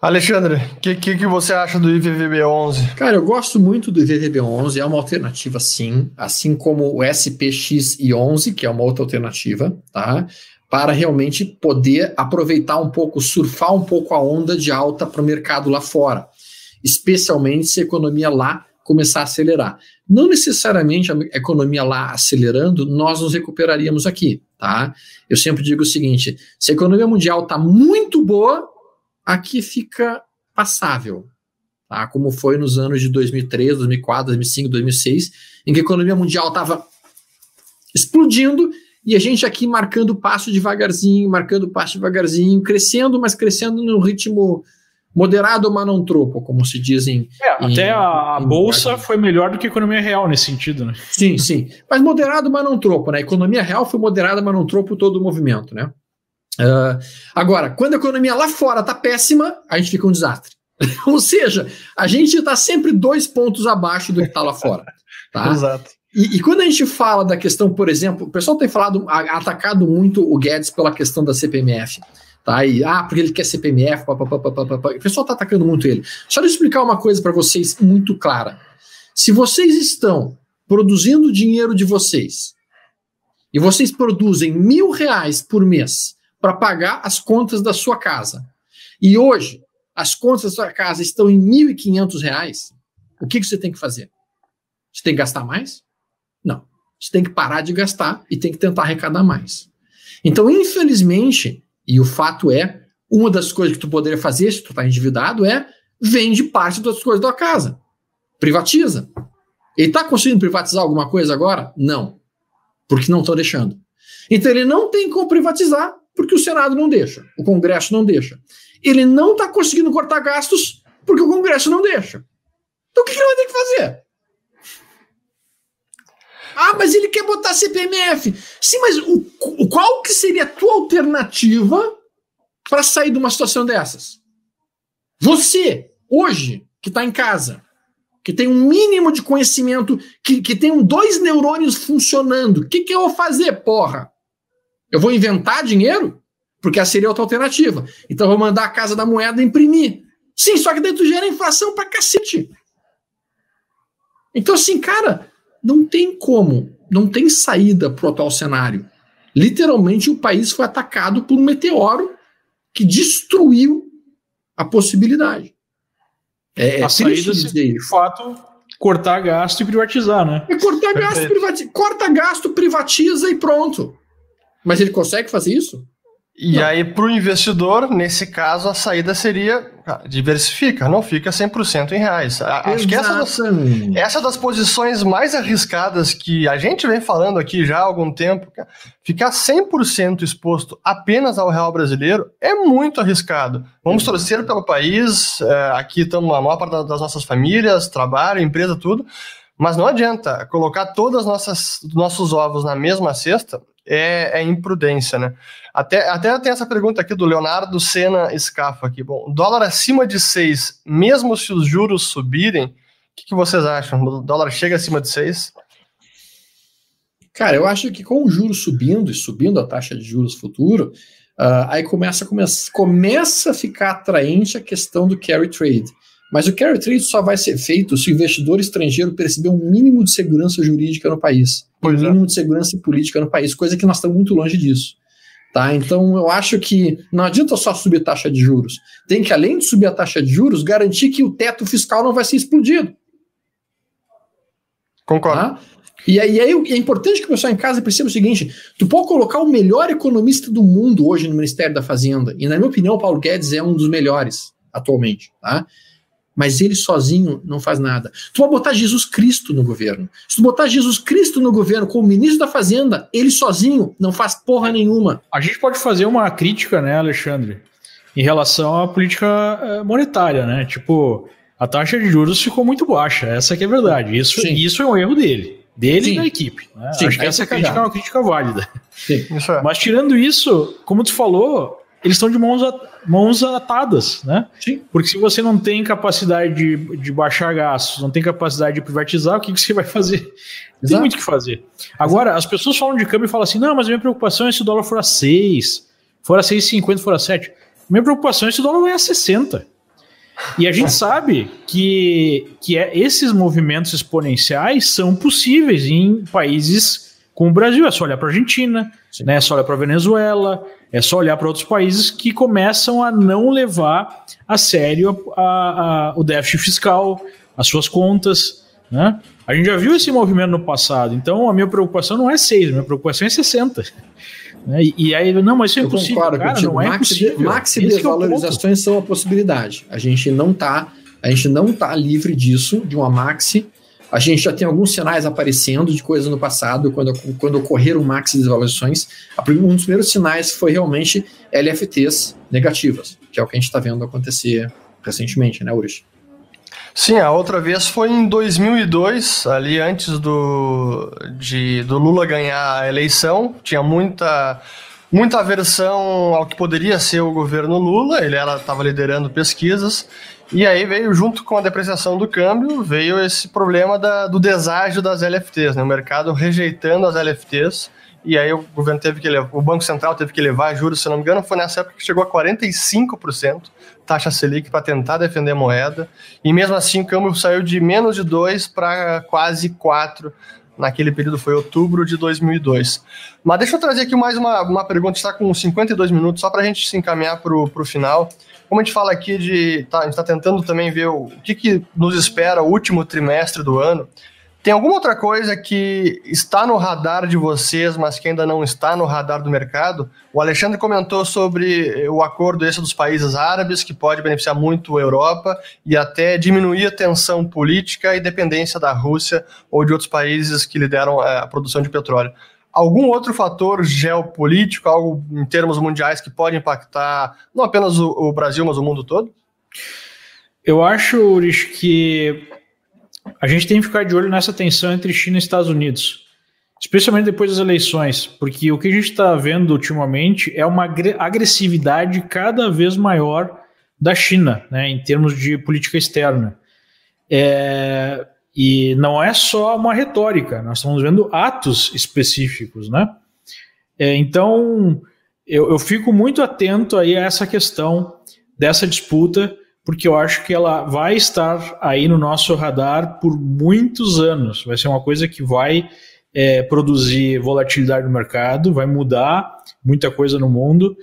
Alexandre, o que, que, que, você acha do IVVB11? Cara, eu gosto muito do IVVB11, é uma alternativa sim, assim como o SPXI11, que é uma outra alternativa, tá? Para realmente poder aproveitar um pouco, surfar um pouco a onda de alta para o mercado lá fora, especialmente se a economia lá começar a acelerar. Não necessariamente a economia lá acelerando, nós nos recuperaríamos aqui, tá? Eu sempre digo o seguinte: se a economia mundial está muito boa, aqui fica passável. tá? como foi nos anos de 2003, 2004, 2005, 2006, em que a economia mundial estava explodindo e a gente aqui marcando passo devagarzinho, marcando passo devagarzinho, crescendo, mas crescendo num ritmo moderado, mas não tropo, como se dizem. É, até a, a bolsa foi melhor do que a economia real nesse sentido, né? Sim, sim. Mas moderado, mas não tropo, né? A economia real foi moderada, mas não tropo todo o movimento, né? Uh, agora, quando a economia lá fora tá péssima, a gente fica um desastre. Ou seja, a gente está sempre dois pontos abaixo do que está lá fora. Tá? Exato. E, e, quando a gente fala da questão, por exemplo, o pessoal tem falado, atacado muito o Guedes pela questão da CPMF. Tá? E, ah, porque ele quer CPMF, pá, pá, pá, pá, pá, pá. o pessoal está atacando muito ele. Só de explicar uma coisa para vocês muito clara. Se vocês estão produzindo dinheiro de vocês e vocês produzem mil reais por mês para pagar as contas da sua casa e hoje as contas da sua casa estão em mil e quinhentos reais, o que, que você tem que fazer? Você tem que gastar mais? Não. Você tem que parar de gastar e tem que tentar arrecadar mais. Então, infelizmente, e o fato é, uma das coisas que tu poderia fazer se tu está endividado é vende parte das coisas da casa. Privatiza. Ele está conseguindo privatizar alguma coisa agora? Não. Porque não estão deixando. Então ele não tem como privatizar porque o Senado não deixa, o Congresso não deixa. Ele não está conseguindo cortar gastos porque o Congresso não deixa. Então o que, que ele vai ter que fazer? Ah, mas ele quer botar CPMF. Sim, mas o, qual que seria a tua alternativa para sair de uma situação dessas? Você, hoje, que está em casa, que tem um mínimo de conhecimento, que, que tem dois neurônios funcionando, o que, que eu vou fazer, porra? Eu vou inventar dinheiro? Porque essa seria outra alternativa. Então eu vou mandar a Casa da Moeda imprimir. Sim, só que tu gera inflação pra cacete. Então, assim, cara, não tem como, não tem saída para o atual cenário. Literalmente, o país foi atacado por um meteoro que destruiu a possibilidade. É, é a saída, de fato, cortar gasto e privatizar, né? É cortar gasto, privatiza, corta gasto, privatiza e pronto. Mas ele consegue fazer isso? E não. aí, para o investidor, nesse caso, a saída seria ah, diversifica, não fica 100% em reais. Acho que essa das, essa das posições mais arriscadas que a gente vem falando aqui já há algum tempo, ficar 100% exposto apenas ao real brasileiro é muito arriscado. Vamos uhum. torcer pelo país, é, aqui estamos a maior parte das nossas famílias, trabalho, empresa, tudo, mas não adianta colocar todos os nossos ovos na mesma cesta, é, é imprudência, né? Até, até tem essa pergunta aqui do Leonardo Sena Scafa aqui. Bom, dólar acima de 6, mesmo se os juros subirem, o que, que, vocês acham? O dólar chega acima de 6? Cara, eu acho que com o juros subindo e subindo a taxa de juros futuro, uh, aí começa, começa, começa a ficar atraente a questão do carry trade. Mas o carry trade só vai ser feito se o investidor estrangeiro perceber um mínimo de segurança jurídica no país, pois um é. mínimo de segurança política no país, coisa que nós estamos muito longe disso. Tá? Então eu acho que não adianta só subir taxa de juros. Tem que, além de subir a taxa de juros, garantir que o teto fiscal não vai ser explodido. Concordo. Tá? E aí, aí, é importante que o pessoal em casa perceba o seguinte: tu pode colocar o melhor economista do mundo hoje no Ministério da Fazenda, e na minha opinião, o Paulo Guedes é um dos melhores atualmente. Tá? Mas ele sozinho não faz nada. Tu vai botar Jesus Cristo no governo. Se tu botar Jesus Cristo no governo como ministro da Fazenda, ele sozinho não faz porra nenhuma. A gente pode fazer uma crítica, né, Alexandre, em relação à política eh, monetária, né? Tipo, a taxa de juros ficou muito baixa, essa que é a verdade. Isso, isso é um erro dele. Dele Sim. e da equipe. Né? Sim, Acho que essa crítica é uma crítica válida. Sim, é. Mas tirando isso, como tu falou, eles estão de mãos, mãos atadas, né? Sim. Porque se você não tem capacidade de, de baixar gastos, não tem capacidade de privatizar, o que, que você vai fazer? Não tem muito o que fazer. Agora, Exato. as pessoas falam de câmbio e falam assim: não, mas a minha preocupação é se o dólar for a 6, for a 6,50, for a 7. Minha preocupação é se o dólar vai a 60. E a gente sabe que, que é, esses movimentos exponenciais são possíveis em países como o Brasil. É só olhar para a Argentina, né? é só olhar para a Venezuela, é só olhar para outros países que começam a não levar a sério a, a, o déficit fiscal, as suas contas. Né? A gente já viu esse movimento no passado, então a minha preocupação não é 6, a minha preocupação é 60. Né? E, e, aí, não, mas isso é Eu impossível. Cara, não é maxi, possível. Maxi desvalorizações é são a possibilidade. A gente não está A gente não está livre disso, de uma maxi. A gente já tem alguns sinais aparecendo de coisas no passado, quando, quando ocorreram maxi desvalorizações. Um dos primeiros sinais foi realmente LFTs negativas, que é o que a gente está vendo acontecer recentemente, né, Urish? Sim, a outra vez foi em 2002, ali antes do, de, do Lula ganhar a eleição. Tinha muita, muita aversão ao que poderia ser o governo Lula, ele estava liderando pesquisas. E aí veio, junto com a depreciação do câmbio, veio esse problema da, do deságio das LFTs, né? o mercado rejeitando as LFTs e aí o governo teve que levar, o Banco Central teve que levar juros, se não me engano, foi nessa época que chegou a 45% taxa Selic para tentar defender a moeda. E mesmo assim o câmbio saiu de menos de 2 para quase 4 naquele período, foi outubro de 2002. Mas deixa eu trazer aqui mais uma, uma pergunta, está com 52 minutos, só para a gente se encaminhar para o final. Como a gente fala aqui de. Tá, a gente está tentando também ver o, o que, que nos espera o último trimestre do ano. Tem alguma outra coisa que está no radar de vocês, mas que ainda não está no radar do mercado? O Alexandre comentou sobre o acordo esse dos países árabes, que pode beneficiar muito a Europa e até diminuir a tensão política e dependência da Rússia ou de outros países que lideram é, a produção de petróleo. Algum outro fator geopolítico, algo em termos mundiais, que pode impactar não apenas o, o Brasil, mas o mundo todo? Eu acho, Urish, que a gente tem que ficar de olho nessa tensão entre China e Estados Unidos, especialmente depois das eleições, porque o que a gente está vendo ultimamente é uma agressividade cada vez maior da China, né, em termos de política externa. É, e não é só uma retórica, nós estamos vendo atos específicos, né? É, então, eu, eu fico muito atento aí a essa questão dessa disputa porque eu acho que ela vai estar aí no nosso radar por muitos anos. Vai ser uma coisa que vai é, produzir volatilidade no mercado, vai mudar muita coisa no mundo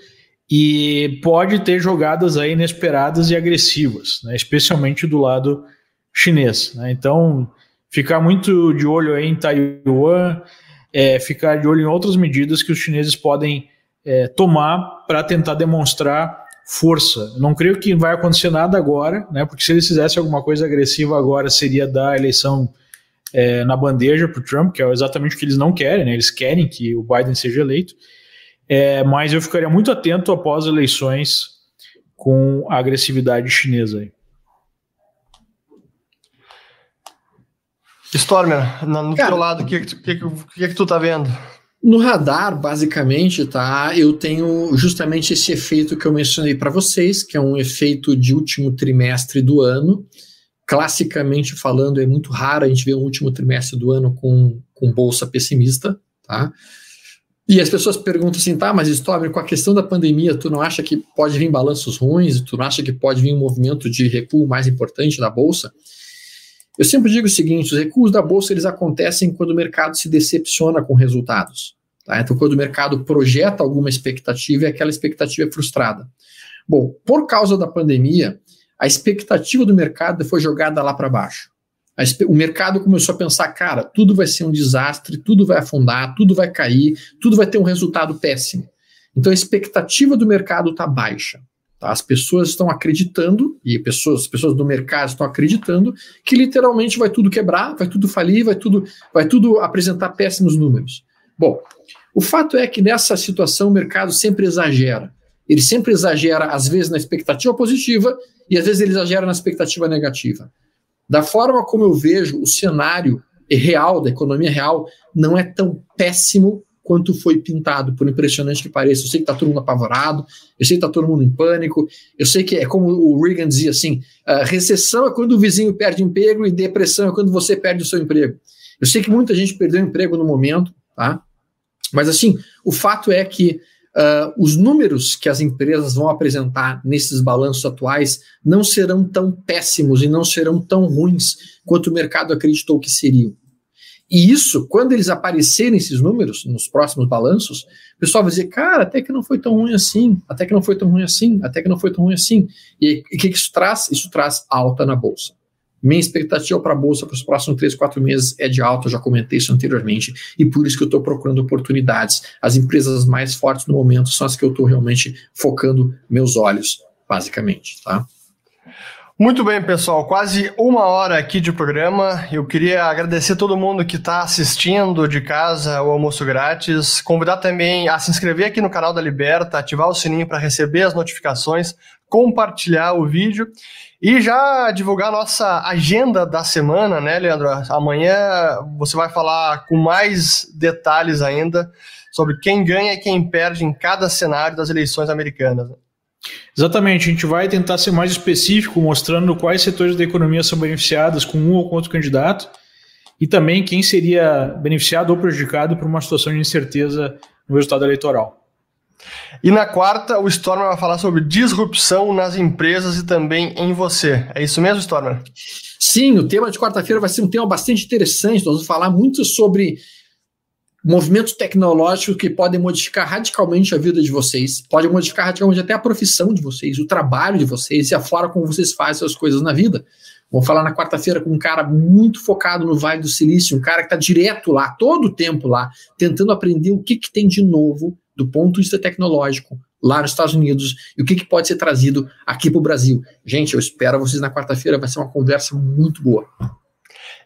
e pode ter jogadas aí inesperadas e agressivas, né, especialmente do lado chinês. Né? Então, ficar muito de olho em Taiwan, é, ficar de olho em outras medidas que os chineses podem é, tomar para tentar demonstrar força. Não creio que vai acontecer nada agora, né? Porque se eles fizessem alguma coisa agressiva agora, seria dar a eleição é, na bandeja para o Trump, que é exatamente o que eles não querem, né? Eles querem que o Biden seja eleito. É, mas eu ficaria muito atento após eleições com a agressividade chinesa aí. Stormer, no Cara, teu lado, o que, que, que, que, que tu tá vendo? No radar, basicamente, tá, eu tenho justamente esse efeito que eu mencionei para vocês, que é um efeito de último trimestre do ano. Classicamente falando, é muito raro a gente ver um último trimestre do ano com, com bolsa pessimista, tá? E as pessoas perguntam assim, tá, mas Stormer, com a questão da pandemia, tu não acha que pode vir balanços ruins? Tu não acha que pode vir um movimento de recuo mais importante da bolsa? Eu sempre digo o seguinte: os recuos da bolsa eles acontecem quando o mercado se decepciona com resultados. Tá? Então, quando o mercado projeta alguma expectativa e aquela expectativa é frustrada. Bom, por causa da pandemia, a expectativa do mercado foi jogada lá para baixo. O mercado começou a pensar, cara, tudo vai ser um desastre, tudo vai afundar, tudo vai cair, tudo vai ter um resultado péssimo. Então a expectativa do mercado está baixa. Tá? As pessoas estão acreditando, e pessoas, as pessoas do mercado estão acreditando, que literalmente vai tudo quebrar, vai tudo falir, vai tudo, vai tudo apresentar péssimos números. Bom, o fato é que nessa situação o mercado sempre exagera. Ele sempre exagera, às vezes, na expectativa positiva e às vezes ele exagera na expectativa negativa. Da forma como eu vejo o cenário real, da economia real, não é tão péssimo quanto foi pintado, por impressionante que pareça. Eu sei que está todo mundo apavorado, eu sei que está todo mundo em pânico, eu sei que é como o Reagan dizia assim: uh, recessão é quando o vizinho perde emprego e depressão é quando você perde o seu emprego. Eu sei que muita gente perdeu emprego no momento, tá? Mas assim, o fato é que uh, os números que as empresas vão apresentar nesses balanços atuais não serão tão péssimos e não serão tão ruins quanto o mercado acreditou que seriam. E isso, quando eles aparecerem esses números nos próximos balanços, o pessoal vai dizer, cara, até que não foi tão ruim assim, até que não foi tão ruim assim, até que não foi tão ruim assim. E o que, que isso traz? Isso traz alta na bolsa. Minha expectativa para a bolsa para os próximos 3, 4 meses é de alta, eu já comentei isso anteriormente, e por isso que eu estou procurando oportunidades. As empresas mais fortes no momento são as que eu estou realmente focando meus olhos, basicamente. Tá? Muito bem, pessoal, quase uma hora aqui de programa. Eu queria agradecer todo mundo que está assistindo de casa o almoço grátis. Convidar também a se inscrever aqui no canal da Liberta, ativar o sininho para receber as notificações, compartilhar o vídeo e já divulgar a nossa agenda da semana, né, Leandro? Amanhã você vai falar com mais detalhes ainda sobre quem ganha e quem perde em cada cenário das eleições americanas. Exatamente, a gente vai tentar ser mais específico, mostrando quais setores da economia são beneficiados com um ou com outro candidato e também quem seria beneficiado ou prejudicado por uma situação de incerteza no resultado eleitoral. E na quarta, o Stormer vai falar sobre disrupção nas empresas e também em você. É isso mesmo, Stormer? Sim, o tema de quarta-feira vai ser um tema bastante interessante. Nós vamos falar muito sobre movimentos tecnológicos que podem modificar radicalmente a vida de vocês, podem modificar radicalmente até a profissão de vocês, o trabalho de vocês e a forma como vocês fazem as coisas na vida. Vou falar na quarta-feira com um cara muito focado no Vale do Silício, um cara que está direto lá, todo o tempo lá, tentando aprender o que, que tem de novo do ponto de vista tecnológico lá nos Estados Unidos e o que, que pode ser trazido aqui para o Brasil. Gente, eu espero vocês na quarta-feira, vai ser uma conversa muito boa.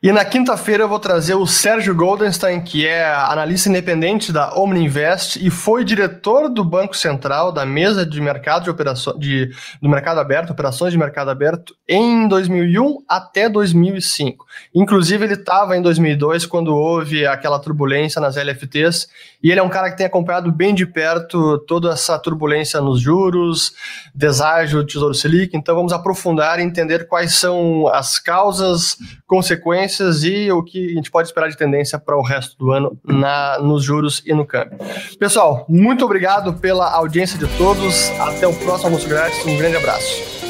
E na quinta-feira eu vou trazer o Sérgio Goldenstein, que é analista independente da Omniinvest e foi diretor do Banco Central da mesa de mercado de operações de, do mercado aberto, operações de mercado aberto em 2001 até 2005. Inclusive ele estava em 2002 quando houve aquela turbulência nas LFTs e ele é um cara que tem acompanhado bem de perto toda essa turbulência nos juros, deságio do Tesouro Selic. Então vamos aprofundar e entender quais são as causas, consequências e o que a gente pode esperar de tendência para o resto do ano na, nos juros e no câmbio. Pessoal, muito obrigado pela audiência de todos. Até o próximo almoço grátis. Um grande abraço.